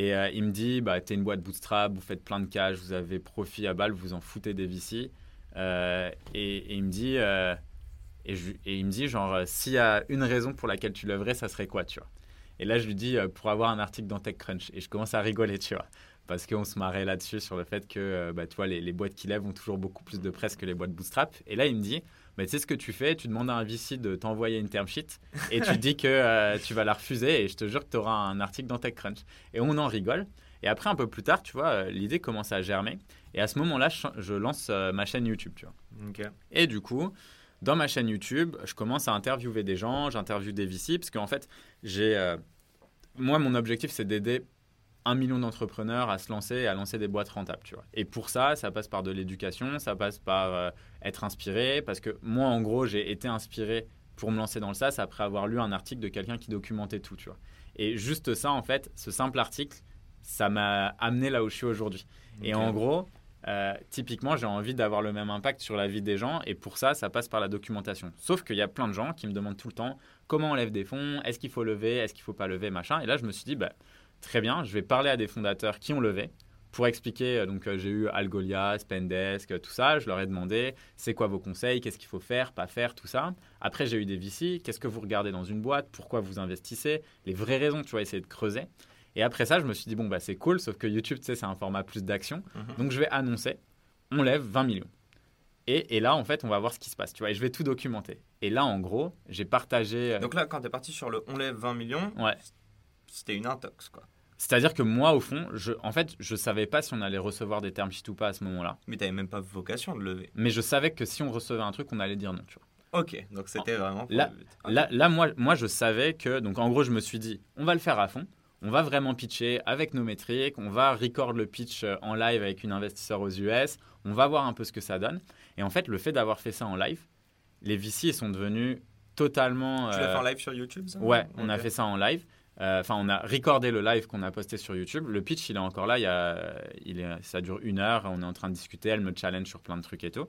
Et euh, il me dit bah, T'es une boîte bootstrap, vous faites plein de cash, vous avez profit à balle, vous en foutez des VC. Euh, et, il me dit. euh, et, il me dit, genre, s'il y a une raison pour laquelle tu lèverais, ça serait quoi, tu vois? Et là, je lui dis, pour avoir un article dans TechCrunch. Et je commence à rigoler, tu vois parce qu'on se marrait là-dessus sur le fait que bah, tu vois, les, les boîtes qui lèvent ont toujours beaucoup plus de presse que les boîtes bootstrap. Et là, il me dit, bah, tu sais ce que tu fais, tu demandes à un VC de t'envoyer une term sheet et tu [laughs] dis que euh, tu vas la refuser et je te jure que tu auras un article dans TechCrunch. Et on en rigole. Et après, un peu plus tard, tu vois, euh, l'idée commence à germer. Et à ce moment-là, je, lance euh, ma chaîne YouTube, tu vois. Et du coup, dans ma chaîne YouTube, je commence à interviewer des gens, j'interviewe des VC, parce qu'en fait, j'ai. euh, moi, mon objectif, c'est d'aider un million d'entrepreneurs à se lancer et à lancer des boîtes rentables, tu vois. Et pour ça, ça passe par de l'éducation, ça passe par euh, être inspiré, parce que moi, en gros, j'ai été inspiré pour me lancer dans le SaaS après avoir lu un article de quelqu'un qui documentait tout, tu vois. Et juste ça, en fait, ce simple article, ça m'a amené là où je suis aujourd'hui. Et en gros, euh, typiquement, j'ai envie d'avoir le même impact sur la vie des gens et pour ça, ça passe par la documentation. Sauf qu'il y a plein de gens qui me demandent tout le temps comment on lève des fonds, est-ce qu'il faut lever, est-ce qu'il faut pas lever, machin. Et là, je me suis dit, bah, très bien, je vais parler à des fondateurs qui ont levé pour expliquer. euh, Donc, euh, j'ai eu Algolia, Spendesk, euh, tout ça. Je leur ai demandé, c'est quoi vos conseils, qu'est-ce qu'il faut faire, pas faire, tout ça. Après, j'ai eu des VC, qu'est-ce que vous regardez dans une boîte, pourquoi vous investissez, les vraies raisons, tu vois, essayer de creuser. Et après ça, je me suis dit, bon, bah, c'est cool, sauf que YouTube, tu sais, c'est un format plus d'action. Mhm. Donc, je vais annoncer, on lève 20 millions. Et, et là, en fait, on va voir ce qui se passe, tu vois, et je vais tout documenter. Et là, en gros, j'ai partagé. Donc là, quand tu es parti sur le on lève 20 millions, ouais. C'était une intox, quoi. C'est-à-dire que moi, au fond, je, en fait, je savais pas si on allait recevoir des termes sheets ou pas à ce moment-là. Mais tu même pas vocation de lever. Mais je savais que si on recevait un truc, on allait dire non, tu vois. Ok, donc c'était vraiment pour Là- le but. Ok. Là, là moi, moi, je savais que, donc en gros, je me suis dit, on va le faire à fond. On va vraiment pitcher avec nos métriques. On va record le pitch euh, en live avec une investisseur aux US. On va voir un peu ce que ça donne. Et en fait, le fait d'avoir fait ça en live, les VC sont devenus totalement. Tu l'as euh, fait en live sur YouTube, ça? Ouais, on a fait ça en live. Euh, Enfin, on a recordé le live qu'on a posté sur YouTube. Le pitch, il est encore là. Il est, ça dure une heure. On est en train de discuter. Elle me challenge sur plein de trucs et tout.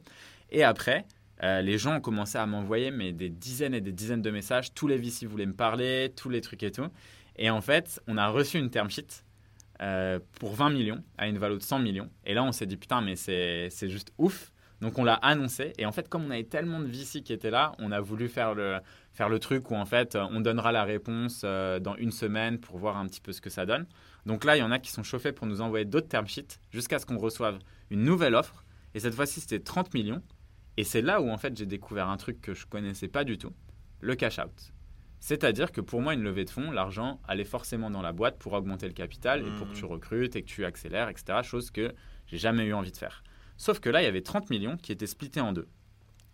Et après, euh, les gens ont commencé à m'envoyer mais des dizaines et des dizaines de messages. Tous les VC voulaient me parler, tous les trucs et tout. Et en fait, on a reçu une term sheet euh, pour 20 millions à une valeur de 100 millions. Et là, on s'est dit putain, mais c'est juste ouf. Donc on l'a annoncé et en fait comme on avait tellement de VC qui étaient là, on a voulu faire le, faire le truc où en fait on donnera la réponse euh, dans une semaine pour voir un petit peu ce que ça donne. Donc là il y en a qui sont chauffés pour nous envoyer d'autres term sheets jusqu'à ce qu'on reçoive une nouvelle offre et cette fois-ci c'était 30 millions et c'est là où en fait j'ai découvert un truc que je connaissais pas du tout, le cash out. C'est-à-dire que pour moi une levée de fonds, l'argent allait forcément dans la boîte pour augmenter le capital et pour que Mhm. tu recrutes et que tu accélères, etc. Chose que j'ai jamais eu envie de faire. Sauf que là, il y avait 30 millions qui étaient splittés en deux.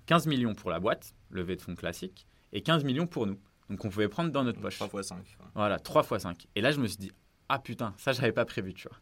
15 millions pour la boîte, levée de fonds classique, et 15 millions pour nous. Donc on pouvait prendre dans notre poche. 3 x 5. Voilà, 3 x 5. Et là, je me suis dit, ah putain, ça, j'avais pas prévu, tu vois.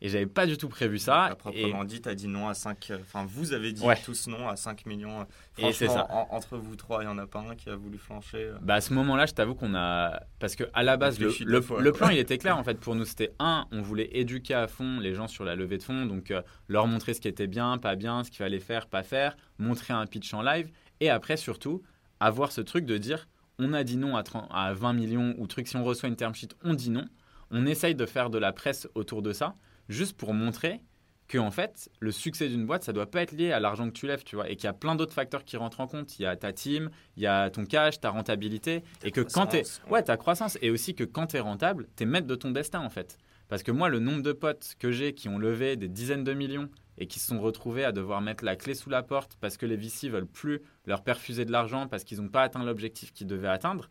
Et j'avais pas du tout prévu ça. À proprement dit, tu as dit non à 5. Enfin, vous avez dit Ouais. tous non à 5 millions. Et c'est ça. en- entre vous trois, il n'y en a pas un qui a voulu flancher. euh. Bah à ce moment-là, je t'avoue qu'on a parce que à la base le, fois, plan il [laughs] était clair en fait pour nous c'était un, on voulait éduquer à fond les gens sur la levée de fonds donc euh, leur montrer ce qui était bien, pas bien, ce qu'il fallait faire, pas faire, montrer un pitch en live et après surtout avoir ce truc de dire on a dit non à, 30 à 20 millions ou truc si on reçoit une term sheet, on dit non. On essaye de faire de la presse autour de ça juste pour montrer que en fait, le succès d'une boîte, ça doit pas être lié à l'argent que tu lèves, tu vois, et qu'il y a plein d'autres facteurs qui rentrent en compte. Il y a ta team, il y a ton cash, ta rentabilité, et que quand tu Croissance, Ouais, ta croissance. Et aussi que quand tu es rentable, tu es maître de ton destin, en fait. Parce que moi, le nombre de potes que j'ai qui ont levé des dizaines de millions et qui se sont retrouvés à devoir mettre la clé sous la porte parce que les VC veulent plus leur perfuser de l'argent parce qu'ils n'ont pas atteint l'objectif qu'ils devaient atteindre,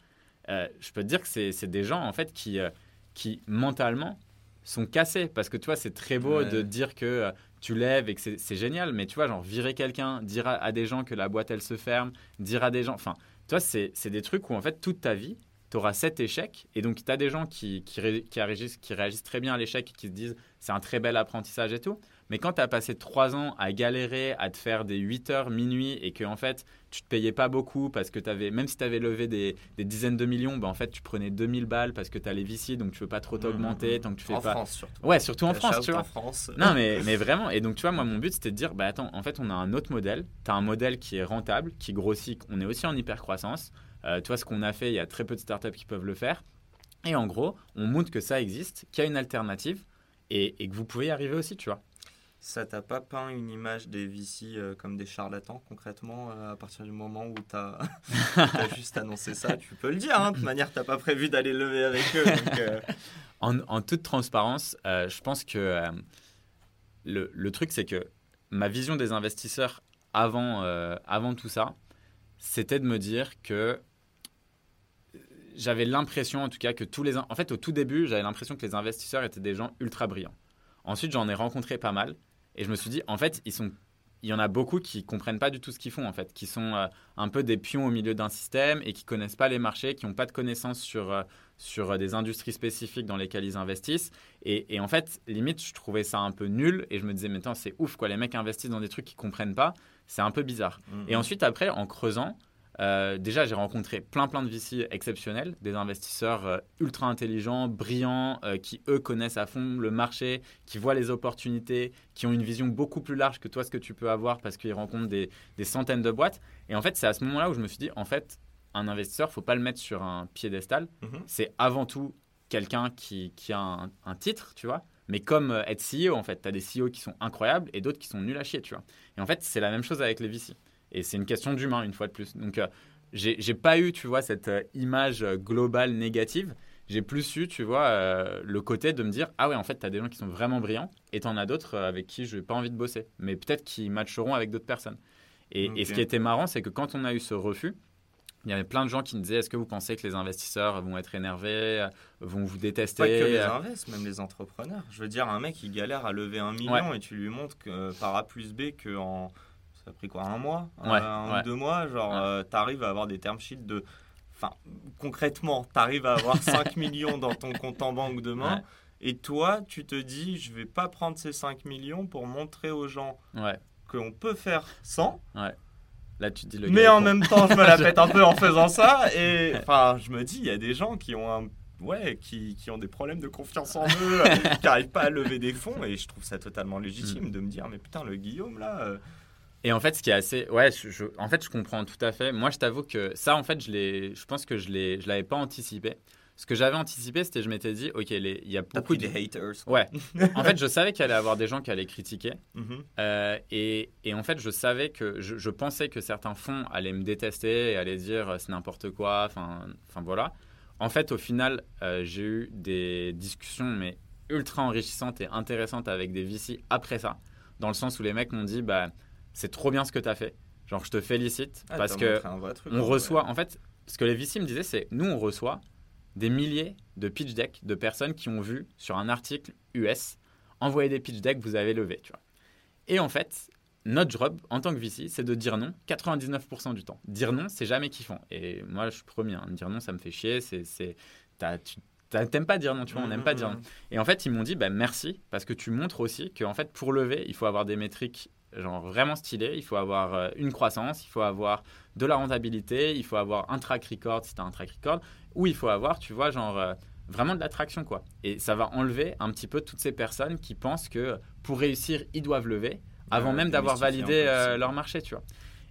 euh, je peux te dire que c'est c'est des gens, en fait, qui, euh, qui mentalement sont cassés. Parce que tu vois, c'est très beau Ouais. de dire que euh, tu lèves et que c'est- génial, mais tu vois, genre virer quelqu'un, dire à, à des gens que la boîte, elle se ferme, dire à des gens... Enfin, tu vois, c'est c'est des trucs où, en fait, toute ta vie, tu auras cet échec. Et donc, tu as des gens qui, qui, qui réagissent, qui réagissent très bien à l'échec et qui se disent c'est un très bel apprentissage et tout. Mais quand tu as passé trois ans à galérer, à te faire des 8 heures minuit et que en fait tu te payais pas beaucoup parce que avais, même si tu avais levé des, des dizaines de millions, bah, en fait tu prenais 2000 balles parce que tu as les donc tu veux pas trop t'augmenter tant que tu fais en pas. France surtout. Ouais, surtout en France, tu vois. En France. Non, mais, mais vraiment. Et donc, tu vois, moi, mon but, c'était de dire, bah attends, en fait, on a un autre modèle. Tu as un modèle qui est rentable, qui grossit. On est aussi en hyper-croissance. Euh, tu vois, ce qu'on a fait, il y a très peu de startups qui peuvent le faire. Et en gros, on montre que ça existe, qu'il y a une alternative et, et que vous pouvez y arriver aussi, tu vois. Ça t'a pas peint une image des VC euh, comme des charlatans concrètement euh, à partir du moment où t'as [laughs] as juste annoncé ça? Tu peux le dire, hein, de toute [laughs] manière t'as pas prévu d'aller lever avec eux. donc, euh, [laughs] En, en toute transparence, je pense que le, le truc, c'est que ma vision des investisseurs avant, avant tout ça, c'était de me dire que j'avais l'impression, en tout cas, que tous les... En fait, au tout début, j'avais l'impression que les investisseurs étaient des gens ultra brillants. Ensuite, j'en ai rencontré pas mal. Et je me suis dit, en fait, ils sont... il y en a beaucoup qui comprennent pas du tout ce qu'ils font, en fait. Qui sont euh, un peu des pions au milieu d'un système et qui connaissent pas les marchés, qui n'ont pas de connaissances sur, euh, sur euh, des industries spécifiques dans lesquelles ils investissent. Et, et en fait, limite, je trouvais ça un peu nul. Et je me disais, mais attends, c'est ouf, quoi. Les mecs investissent dans des trucs qu'ils comprennent pas. C'est un peu bizarre. Et ensuite, après, en creusant, euh, déjà, j'ai rencontré plein, plein de VC exceptionnels, des investisseurs euh, ultra intelligents, brillants, euh, qui, eux, connaissent à fond le marché, qui voient les opportunités, qui ont une vision beaucoup plus large que toi, ce que tu peux avoir, parce qu'ils rencontrent des, des centaines de boîtes. Et en fait, c'est à ce moment-là où je me suis dit, en fait, un investisseur, faut pas le mettre sur un piédestal. Mhm. C'est avant tout quelqu'un qui, qui a un, un titre, tu vois. Mais comme être CEO, en fait, tu as des CEO qui sont incroyables et d'autres qui sont nuls à chier, tu vois. Et en fait, c'est la même chose avec les VC. Et c'est une question d'humain, une fois de plus. Donc, euh, j'ai pas eu, tu vois, cette euh, image euh, globale négative. J'ai plus eu, tu vois, euh, le côté de me dire Ah ouais, en fait, tu as des gens qui sont vraiment brillants et tu en as d'autres avec qui je n'ai pas envie de bosser. Mais peut-être qui matcheront avec d'autres personnes. Et, et ce qui était marrant, c'est que quand on a eu ce refus, il y avait plein de gens qui me disaient Est-ce que vous pensez que les investisseurs vont être énervés, vont vous détester Pas que les invests, même les entrepreneurs. Je veux dire, un mec, il galère à lever un million et tu lui montres que par A plus B que en ça a pris quoi un mois, Ouais, un ouais. ou deux mois, genre euh, t'arrives à avoir des term sheets de, enfin concrètement, t'arrives à avoir [laughs] 5 millions dans ton compte en banque demain. Et toi, tu te dis, je vais pas prendre ces 5 millions pour montrer aux gens qu'on peut faire 100, là tu dis le mais en même temps, je me la pète un peu en faisant ça. [laughs] Et enfin, je me dis, il y a des gens qui ont un ouais, qui, qui ont des problèmes de confiance en eux, [laughs] qui n'arrivent pas à lever des fonds, et je trouve ça totalement légitime de me dire, mais putain, le Guillaume là, euh, Et en fait, ce qui est assez, ouais, je, je- en fait, je comprends tout à fait. Moi, je t'avoue que ça, en fait, je l'ai, je pense que je l'ai, je l'avais pas anticipé. Ce que j'avais anticipé, c'était, je m'étais dit, ok, les- il y a beaucoup de, des haters. ouais. [laughs] En fait, je savais qu'il allait y avoir des gens qui allaient critiquer, Mhm. Euh, et, et en fait, je savais que, je, je pensais que certains fonds allaient me détester et allaient dire euh, c'est n'importe quoi. Enfin, enfin voilà. En fait, au final, euh, j'ai eu des discussions mais ultra enrichissantes et intéressantes avec des VC après ça, dans le sens où les mecs m'ont dit bah c'est trop bien ce que tu as fait. Genre, je te félicite Ah, parce que montré un vrai truc, on en reçoit, en fait, ce que les VC me disaient, c'est nous, on reçoit des milliers de pitch decks de personnes qui ont vu sur un article US envoyer des pitch decks, vous avez levé, tu vois. Et en fait, notre job en tant que VC, c'est de dire non 99% du temps. Dire non, c'est jamais kiffant. Et moi, je suis premier. Hein. Dire non, ça me fait chier. C'est, c'est, tu t'aimes pas dire non, tu vois, on n'aime pas dire non. Et en fait, ils m'ont dit, bah, merci, parce que tu montres aussi que en fait, pour lever, il faut avoir des métriques genre vraiment stylées. Il faut avoir euh, une croissance, il faut avoir de la rentabilité, il faut avoir un track record si tu as un track record, ou il faut avoir, tu vois, genre euh, vraiment de l'attraction, quoi. Et ça va enlever un petit peu toutes ces personnes qui pensent que pour réussir, ils doivent lever avant même d'avoir validé euh, leur marché, tu vois.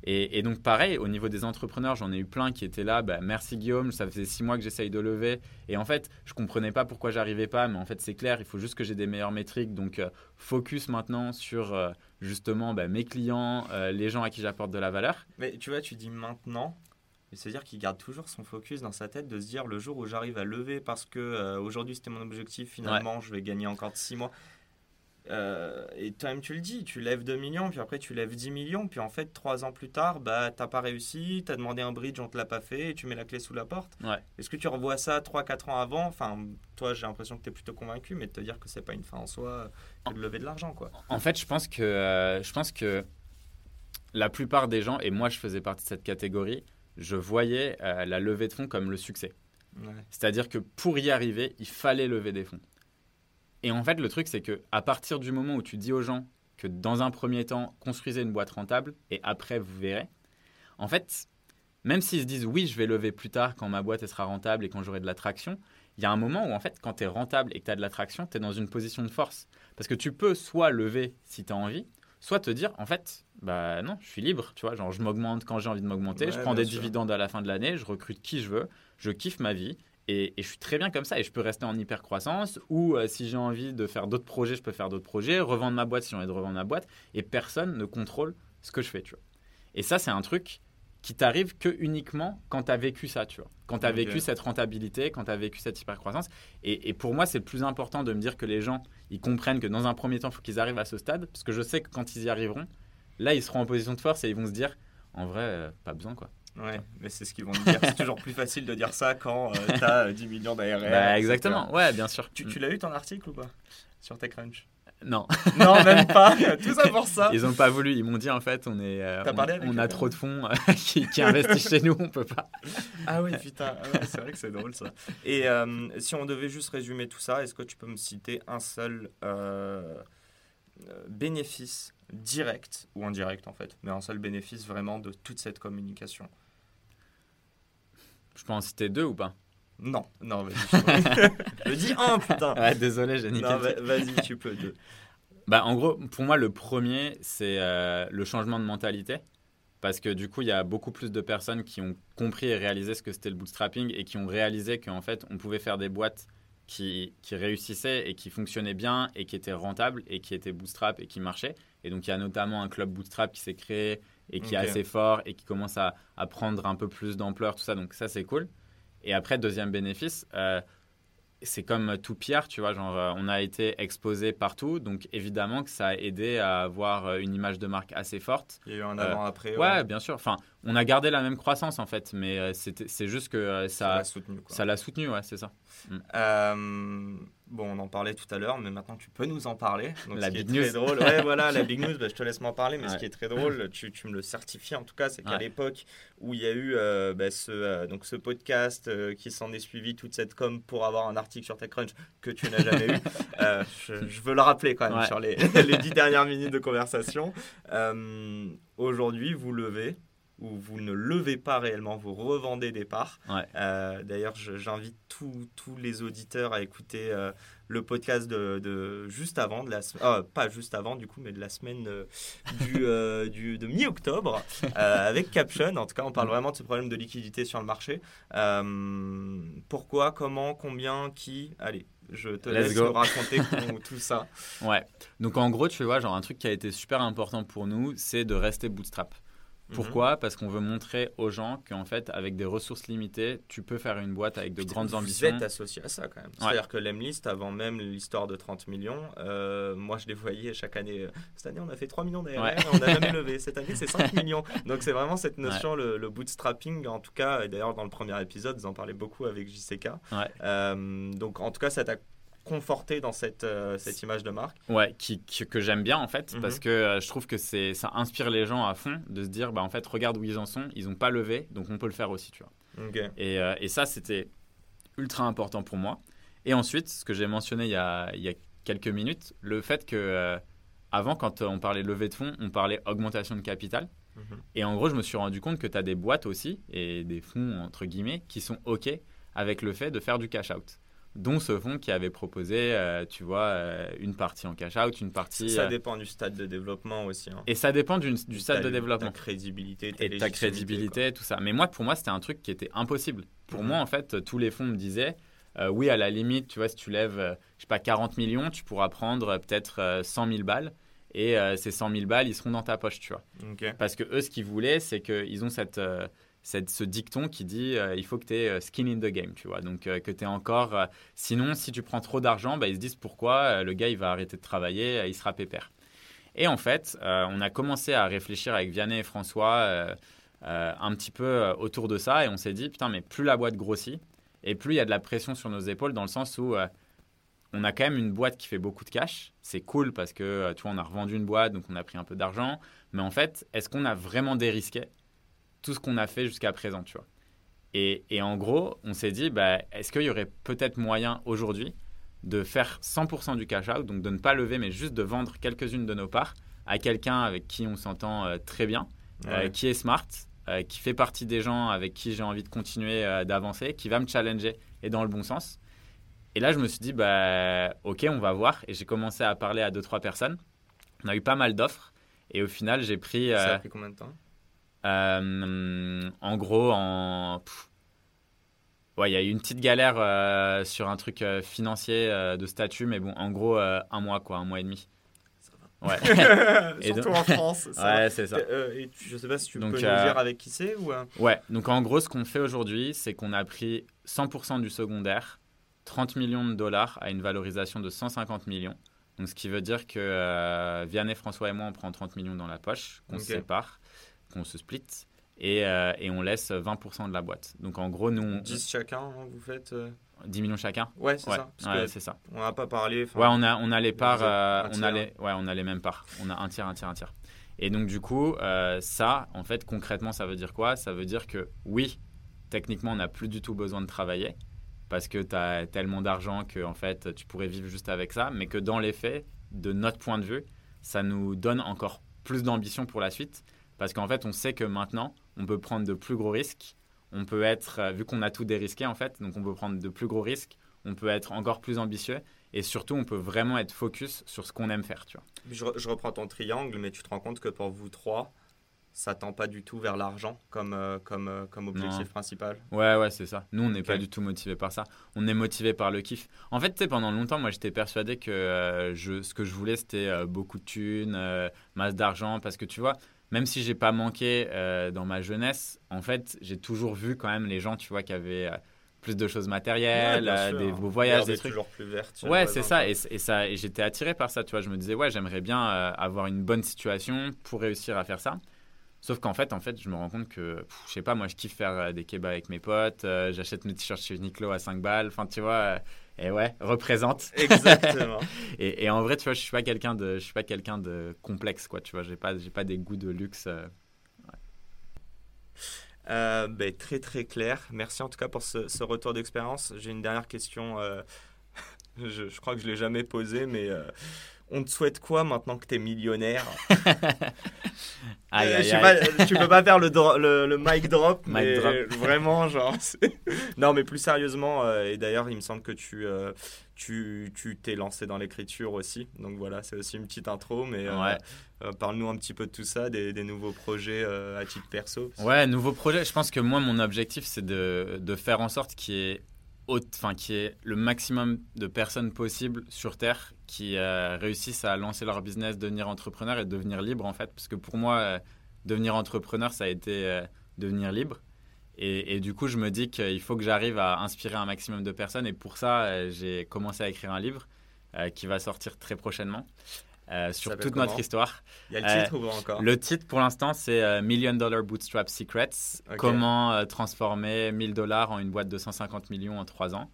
Et, donc pareil, au niveau des entrepreneurs, j'en ai eu plein qui étaient là. Bah, merci Guillaume, ça faisait six mois que j'essaye de lever. Et en fait, je comprenais pas pourquoi j'arrivais pas, mais en fait c'est clair, il faut juste que j'ai des meilleures métriques. Donc euh, focus maintenant sur justement bah, mes clients, les gens à qui j'apporte de la valeur. Mais tu vois, tu dis maintenant. C'est-à-dire qu'il garde toujours son focus dans sa tête de se dire le jour où j'arrive à lever parce que aujourd'hui c'était mon objectif, finalement je vais gagner encore six mois. Euh, et toi-même, tu le dis, tu lèves 2 millions, puis après tu lèves 10 millions, puis en fait, 3 ans plus tard, bah, t'as pas réussi, tu as demandé un bridge, on te l'a pas fait, et tu mets la clé sous la porte. Est-ce que tu revois ça 3-4 ans avant? Enfin, toi, j'ai l'impression que tu es plutôt convaincu, mais de te dire que c'est pas une fin en soi que de lever de l'argent, quoi. En fait, je pense que, euh, je pense que la plupart des gens, et moi je faisais partie de cette catégorie, je voyais euh, la levée de fonds comme le succès. C'est-à-dire que pour y arriver, il fallait lever des fonds. Et en fait, le truc, c'est que à partir du moment où tu dis aux gens que dans un premier temps, construisez une boîte rentable et après, vous verrez, en fait, même s'ils se disent oui, je vais lever plus tard quand ma boîte sera rentable et quand j'aurai de la traction, il y a un moment où en fait, quand tu es rentable et que tu as de la traction, tu es dans une position de force. Parce que tu peux soit lever si tu as envie, soit te dire en fait, bah non, je suis libre, tu vois, genre je m'augmente quand j'ai envie de m'augmenter, je prends des dividendes à la fin de l'année, je recrute qui je veux, je kiffe ma vie et, je suis très bien comme ça et je peux rester en hyper croissance ou euh, si j'ai envie de faire d'autres projets, je peux faire d'autres projets, revendre ma boîte si j'ai envie de revendre ma boîte et personne ne contrôle ce que je fais, tu vois. Et ça, c'est un truc qui t'arrive que uniquement quand tu as vécu ça, tu vois. Quand tu as vécu cette rentabilité, quand tu as vécu cette hyper croissance. Et, et, pour moi, c'est le plus important de me dire que les gens, ils comprennent que dans un premier temps, il faut qu'ils arrivent à ce stade parce que je sais que quand ils y arriveront, là, ils seront en position de force et ils vont se dire, en vrai, euh, pas besoin, quoi. Ouais, mais c'est ce qu'ils vont dire. c'est toujours plus facile de dire ça quand euh, tu as 10 millions d'ARR. Bah, exactement, ouais, bien sûr. Tu, tu l'as eu ton article ou pas? Sur TechCrunch? Non. non, même pas. [laughs] Tout ça pour ça. Ils n'ont pas voulu. Ils m'ont dit en fait, on est, euh, on, a trop de fonds euh, [laughs] qui, investissent chez nous, on peut pas. Ah oui, putain. Ah c'est vrai que c'est drôle ça. Et si on devait juste résumer tout ça, est-ce que tu peux me citer un seul bénéfice direct ou indirect en fait, mais un seul bénéfice vraiment de toute cette communication? Je peux en citer deux ou pas Non, non, vas-y. Je [laughs] dis un, putain. Ouais, désolé, j'ai niqué. vas-y, tu peux deux. Bah, en gros, pour moi, le premier, c'est euh, le changement de mentalité. Parce que du coup, il y a beaucoup plus de personnes qui ont compris et réalisé ce que c'était le bootstrapping et qui ont réalisé qu'en fait, on pouvait faire des boîtes qui, qui, réussissaient et qui fonctionnaient bien et qui étaient rentables et qui étaient bootstrap et qui marchaient. Et donc, il y a notamment un club bootstrap qui s'est créé et qui est assez fort et qui commence à, à prendre un peu plus d'ampleur, tout ça. Donc ça, c'est cool. Et après, deuxième bénéfice, euh, c'est comme tout Pierre, tu vois, genre euh, on a été exposé partout, donc évidemment que ça a aidé à avoir euh, une image de marque assez forte. Il y a eu un avant-après. Ouais. bien sûr. Enfin, on a gardé la même croissance en fait, mais c'est juste que ça l'a soutenu. Ça l'a soutenu, ouais, c'est ça. Mm. Bon, on en parlait tout à l'heure, mais maintenant tu peux nous en parler. la big news. drôle. Ouais, [laughs] voilà, la big news, bah, je te laisse m'en parler, mais ce qui est très drôle, tu, tu, me le certifies en tout cas, c'est qu'à l'époque où il y a eu euh, bah, ce, euh, donc ce podcast euh, qui s'en est suivi, toute cette com pour avoir un article sur TechCrunch que tu n'as jamais eu, je, veux le rappeler quand même sur les, [laughs] les dix dernières minutes de conversation. Aujourd'hui, vous levez où vous ne levez pas réellement, vous revendez des parts. Euh, d'ailleurs, j'invite tous les auditeurs à écouter euh, le podcast de, juste avant, de la, ah, pas juste avant du coup, mais de la semaine euh, du, [laughs] du, de mi-octobre avec Caption. En tout cas, on parle vraiment de ce problème de liquidité sur le marché. pourquoi, comment, combien, qui? Allez, je te laisse nous raconter tout ça. [laughs] Ouais. Donc en gros, tu vois, genre un truc qui a été super important pour nous, c'est de rester bootstrap. Mhm. Pourquoi? Parce qu'on veut montrer aux gens qu'en fait, avec des ressources limitées, tu peux faire une boîte avec de grandes ambitions. Vous êtes associé à ça quand même. C'est-à-dire que l'Emlist, avant même l'histoire de 30 millions, euh, moi je les voyais chaque année. Euh, cette année, on a fait 3 millions d'ARR, on n'a jamais [laughs] levé. Cette année, c'est 5 millions. Donc c'est vraiment cette notion, le, bootstrapping, en tout cas. Et d'ailleurs, dans le premier épisode, vous en parlez beaucoup avec JCK. Euh, donc en tout cas, ça t'a conforté dans cette, euh, cette image de marque. Ouais, qui, que j'aime bien en fait, Mhm. parce que euh, je trouve que c'est ça inspire les gens à fond de se dire, bah en fait, regarde où ils en sont, ils n'ont pas levé, donc on peut le faire aussi, tu vois. Et, euh, et ça, c'était ultra important pour moi. Et ensuite, ce que j'ai mentionné il y, a, il y a quelques minutes, le fait que avant, quand on parlait levée de fonds, on parlait augmentation de capital. Mhm. Et en gros, je me suis rendu compte que tu as des boîtes aussi, et des fonds, entre guillemets, qui sont OK avec le fait de faire du cash-out. Dont ce fonds qui avait proposé, euh, tu vois, euh, une partie en cash-out, une partie... Ça euh, dépend du stade de développement aussi. hein. et ça dépend du stade Ta- de développement Ta crédibilité, et ta crédibilité, tout ça. Mais moi, pour moi, c'était un truc qui était impossible. Pour Mhm. moi, en fait, tous les fonds me disaient, euh, oui, à la limite, tu vois, si tu lèves, je sais pas, 40 millions, tu pourras prendre peut-être euh, 100 000 balles. Et ces 100 000 balles, ils seront dans ta poche, tu vois. Parce que eux, ce qu'ils voulaient, c'est qu'ils ont cette, cette, ce dicton qui dit euh, il faut que tu aies skin in the game, tu vois. Donc, euh, que tu es encore. euh, sinon, si tu prends trop d'argent, bah, ils se disent pourquoi euh, le gars, il va arrêter de travailler, euh, il sera pépère. Et en fait, euh, on a commencé à réfléchir avec Vianney et François euh, euh, un petit peu euh, autour de ça et on s'est dit putain, mais plus la boîte grossit et plus il y a de la pression sur nos épaules dans le sens où. euh, on a quand même une boîte qui fait beaucoup de cash. C'est cool parce que, euh, tu vois, on a revendu une boîte, donc on a pris un peu d'argent. Mais en fait, est-ce qu'on a vraiment dérisqué? Tout ce qu'on a fait jusqu'à présent, tu vois et, et en gros, on s'est dit, bah, est-ce qu'il y aurait peut-être moyen aujourd'hui de faire 100% du cash out, donc de ne pas lever, mais juste de vendre quelques-unes de nos parts à quelqu'un avec qui on s'entend euh, très bien, euh, qui est smart, euh, qui fait partie des gens avec qui j'ai envie de continuer d'avancer, qui va me challenger et dans le bon sens. Et là, je me suis dit, bah, ok, on va voir. Et j'ai commencé à parler à deux, trois personnes. On a eu pas mal d'offres. Et au final, j'ai pris, Ça a pris combien de temps? Euh, en gros, en. pff, Ouais, il y a eu une petite galère euh, sur un truc euh, financier de statut, mais bon, en gros, un mois, quoi, un mois et demi. Ça Ouais, [laughs] Et Surtout donc- en France. ça va. ouais c'est ça. Euh, et tu- je sais pas si tu Donc, peux nous dire avec qui c'est ou. Ouais, donc en gros, ce qu'on fait aujourd'hui, c'est qu'on a pris 100% du secondaire, 30 millions de dollars à une valorisation de 150 millions. Donc ce qui veut dire que Vianney, François et moi, on prend 30 millions dans la poche, qu'on se sépare, qu'on se split, et, euh, et on laisse 20% de la boîte. Donc en gros, nous, on- 10 chacun, hein, vous faites. euh, 10 millions chacun? Ouais, c'est Ouais, ça. Parce ouais, que c'est ça. on n'a pas parlé. Ouais, on a, on a les parts, euh, on, a les, ouais, on a les mêmes parts. On a un tiers, un tiers, un tiers. Et donc, du coup, euh, ça, en fait, concrètement, ça veut dire quoi? Ça veut dire que oui, techniquement, on n'a plus du tout besoin de travailler parce que tu as tellement d'argent que, en fait, tu pourrais vivre juste avec ça, mais que dans les faits, de notre point de vue, ça nous donne encore plus d'ambition pour la suite parce qu'en fait, on sait que maintenant, on peut prendre de plus gros risques. On peut être, euh, vu qu'on a tout dérisqué, en fait, donc on peut prendre de plus gros risques, on peut être encore plus ambitieux et surtout, on peut vraiment être focus sur ce qu'on aime faire, tu vois. Je, re- je reprends ton triangle, mais tu te rends compte que pour vous trois, ça tend pas du tout vers l'argent comme, euh, comme, euh, comme objectif Non. principal. Ouais, ouais, c'est ça. Nous, on n'est pas du tout motivé par ça. On est motivé par le kiff. En fait, tu sais, pendant longtemps, moi, j'étais persuadé que euh, je, ce que je voulais, c'était beaucoup de thunes, masse d'argent, parce que tu vois, même si j'ai pas manqué euh, dans ma jeunesse, en fait, j'ai toujours vu quand même les gens, tu vois, qui avaient euh, plus de choses matérielles, Ouais, euh, sûr. des beaux voyages, des trucs. toujours plus chez Ouais, c'est ça. Et, et ça. et j'étais attiré par ça, tu vois. Je me disais, ouais, j'aimerais bien euh, avoir une bonne situation pour réussir à faire ça. Sauf qu'en fait, en fait, je me rends compte que, pff, je sais pas, moi, je kiffe faire des kebabs avec mes potes. J'achète mes t-shirts chez Uniqlo à 5 balles. Enfin, tu vois. Et ouais, représente. Exactement. [laughs] Et, et en vrai, tu vois, je suis pas quelqu'un de, je suis pas quelqu'un de complexe, quoi. Tu vois, j'ai pas, j'ai pas des goûts de luxe. euh. Euh, ben, très très clair. Merci en tout cas pour ce, ce retour d'expérience. J'ai une dernière question. euh, [laughs] je, je crois que je l'ai jamais posée, mais euh, on te souhaite quoi maintenant que tu es millionnaire [laughs] Aïe, Euh, aïe, pas, Tu peux pas faire le, dro- le, le mic drop, [laughs] Mic mais drop. [laughs] vraiment, genre. non, mais plus sérieusement, euh, et d'ailleurs, il me semble que tu euh, tu tu t'es lancé dans l'écriture aussi. Donc voilà, c'est aussi une petite intro, mais euh, Ouais. euh, parle-nous un petit peu de tout ça, des, des nouveaux projets à titre perso. Ouais, nouveau projet. Je pense que moi, mon objectif, c'est de, de faire en sorte qu'il y ait enfin, qu'il y ait le maximum de personnes possibles sur Terre qui euh, réussissent à lancer leur business, devenir entrepreneur et devenir libre, en fait. Parce que pour moi, euh, devenir entrepreneur, ça a été euh, devenir libre. Et, et du coup, je me dis qu'il faut que j'arrive à inspirer un maximum de personnes. Et pour ça, j'ai commencé à écrire un livre qui va sortir très prochainement sur toute notre histoire. Il y a le titre ou pas encore? Le titre pour l'instant, c'est Million Dollar Bootstrap Secrets. Comment transformer 1000 dollars en une boîte de 150 millions en 3 ans.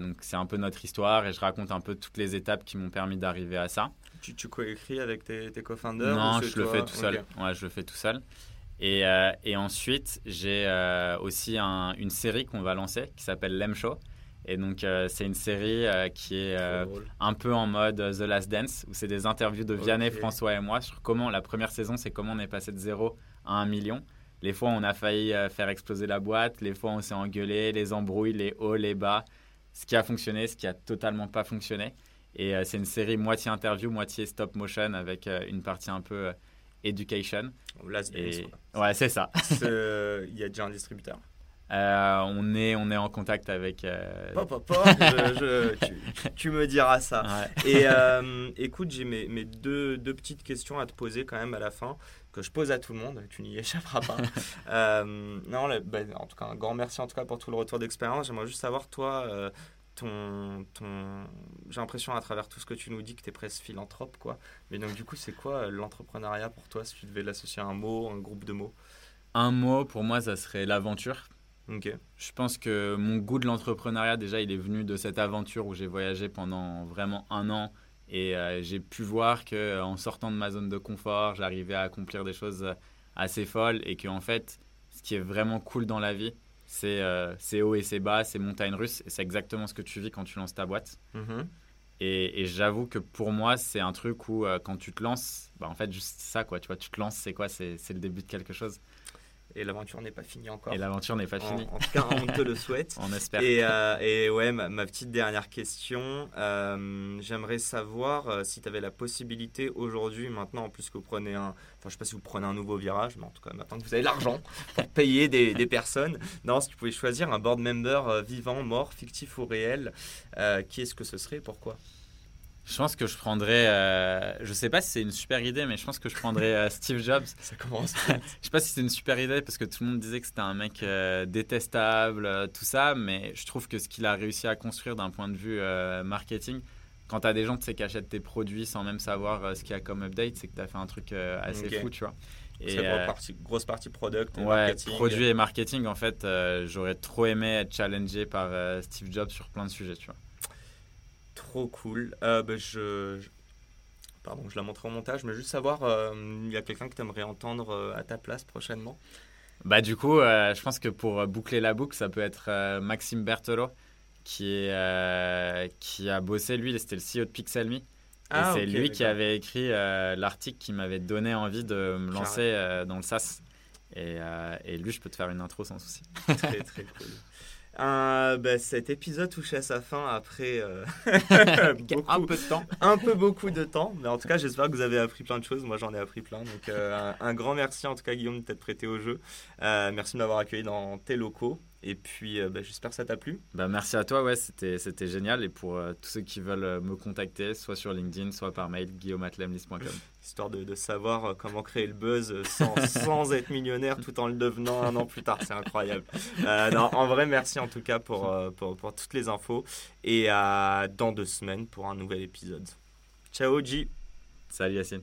Donc c'est un peu notre histoire et je raconte un peu toutes les étapes qui m'ont permis d'arriver à ça. Tu, tu coécris avec tes, tes co-founders Non, je le fais tout seul. Ouais, je le fais tout seul. Et, et ensuite, j'ai aussi une série qu'on va lancer qui s'appelle Lem Show. Et donc, euh, c'est une série euh, qui est euh, un peu en mode The Last Dance, où c'est des interviews de Vianney, François et moi sur comment la première saison, c'est comment on est passé de 0 à 1 million. Les fois, on a failli faire exploser la boîte, les fois, on s'est engueulé, les embrouilles, les hauts, les bas, ce qui a fonctionné, ce qui a totalement pas fonctionné. Et c'est une série moitié interview, moitié stop motion avec une partie un peu education. Last Dance. Ouais, c'est ça. [laughs] Il y a déjà un distributeur euh, on, est, on est en contact avec. Euh... tu, me diras ça. Et [laughs] euh, écoute, j'ai mes, mes deux, deux, petites questions à te poser quand même à la fin, que je pose à tout le monde, tu n'y [laughs] échapperas pas. Euh, non, ben, en tout cas, un grand merci en tout cas pour tout le retour d'expérience. J'aimerais juste savoir, toi, ton, ton... j'ai l'impression à travers tout ce que tu nous dis que tu es presque philanthrope, quoi. Mais donc, du coup, c'est quoi l'entrepreneuriat pour toi, si tu devais l'associer à un mot, un groupe de mots? Un mot, pour moi, ça serait l'aventure je pense que mon goût de l'entrepreneuriat, déjà, il est venu de cette aventure où j'ai voyagé pendant vraiment un an et euh, j'ai pu voir qu'en euh, sortant de ma zone de confort, j'arrivais à accomplir des choses euh, assez folles et qu'en fait, ce qui est vraiment cool dans la vie, c'est haut et c'est bas, c'est montagne russe et c'est exactement ce que tu vis quand tu lances ta boîte. Mm-hmm. Et, j'avoue que pour moi, c'est un truc où quand tu te lances, bah, en fait, juste ça, quoi. Tu vois, tu te lances, c'est quoi? C'est le début de quelque chose. Et l'aventure n'est pas finie encore. Et l'aventure n'est pas finie. En, tout cas, on te le souhaite. [laughs] on espère. Et, euh, et ouais, ma, petite dernière question. Euh, j'aimerais savoir euh, si tu avais la possibilité aujourd'hui, maintenant, en plus que vous prenez un. Enfin, je sais pas si vous prenez un nouveau virage, mais en tout cas, maintenant que vous avez l'argent [laughs] pour payer des, des, personnes. Non, si tu pouvais choisir un board member vivant, mort, fictif ou réel, qui est-ce que ce serait Pourquoi? Je pense que je prendrais. Euh, je sais pas si c'est une super idée, mais je pense que je prendrais euh, Steve Jobs. [laughs] Ça commence. [laughs] je sais pas si c'est une super idée parce que tout le monde disait que c'était un mec euh, détestable, tout ça, mais je trouve que ce qu'il a réussi à construire d'un point de vue marketing, quand tu as des gens qui achètent tes produits sans même savoir ce qu'il y a comme update, c'est que tu as fait un truc assez fou, tu vois. Et partie, grosse partie product et ouais, produit et marketing, en fait, j'aurais trop aimé être challengé par Steve Jobs sur plein de sujets, tu vois. Trop cool. Euh, bah, je, Pardon, je la montrerai au montage, mais juste savoir, euh, il y a quelqu'un que tu aimerais entendre euh, à ta place prochainement? Bah du coup, je pense que pour boucler la boucle, ça peut être Maxime Berthelot, qui, est, qui a bossé, lui, c'était le CEO de Pixelme. Ah, c'est lui qui avait écrit l'article qui m'avait donné envie de me lancer dans le SaaS. Et, et, lui, je peux te faire une intro sans souci. très, très [laughs] cool. Euh, bah, cet épisode touche à sa fin après euh, [laughs] [laughs] un peu de temps. Un peu beaucoup de temps. Mais en tout cas, j'espère que vous avez appris plein de choses. Moi, j'en ai appris plein. Donc, euh, un, grand merci en tout cas, Guillaume, de t'être prêté au jeu. merci de m'avoir accueilli dans tes locaux. Et puis, bah, j'espère que ça t'a plu. Bah, merci à toi, ouais, c'était, c'était génial. Et pour tous ceux qui veulent me contacter, soit sur LinkedIn, soit par mail, guillaumeatlemlis.com. [laughs] Histoire de, de, savoir comment créer le buzz sans, [laughs] sans, être millionnaire tout en le devenant un an plus tard. C'est incroyable. non, en vrai, merci en tout cas pour, pour, pour toutes les infos. Et à dans deux semaines pour un nouvel épisode. Ciao, G. Salut, Yacine.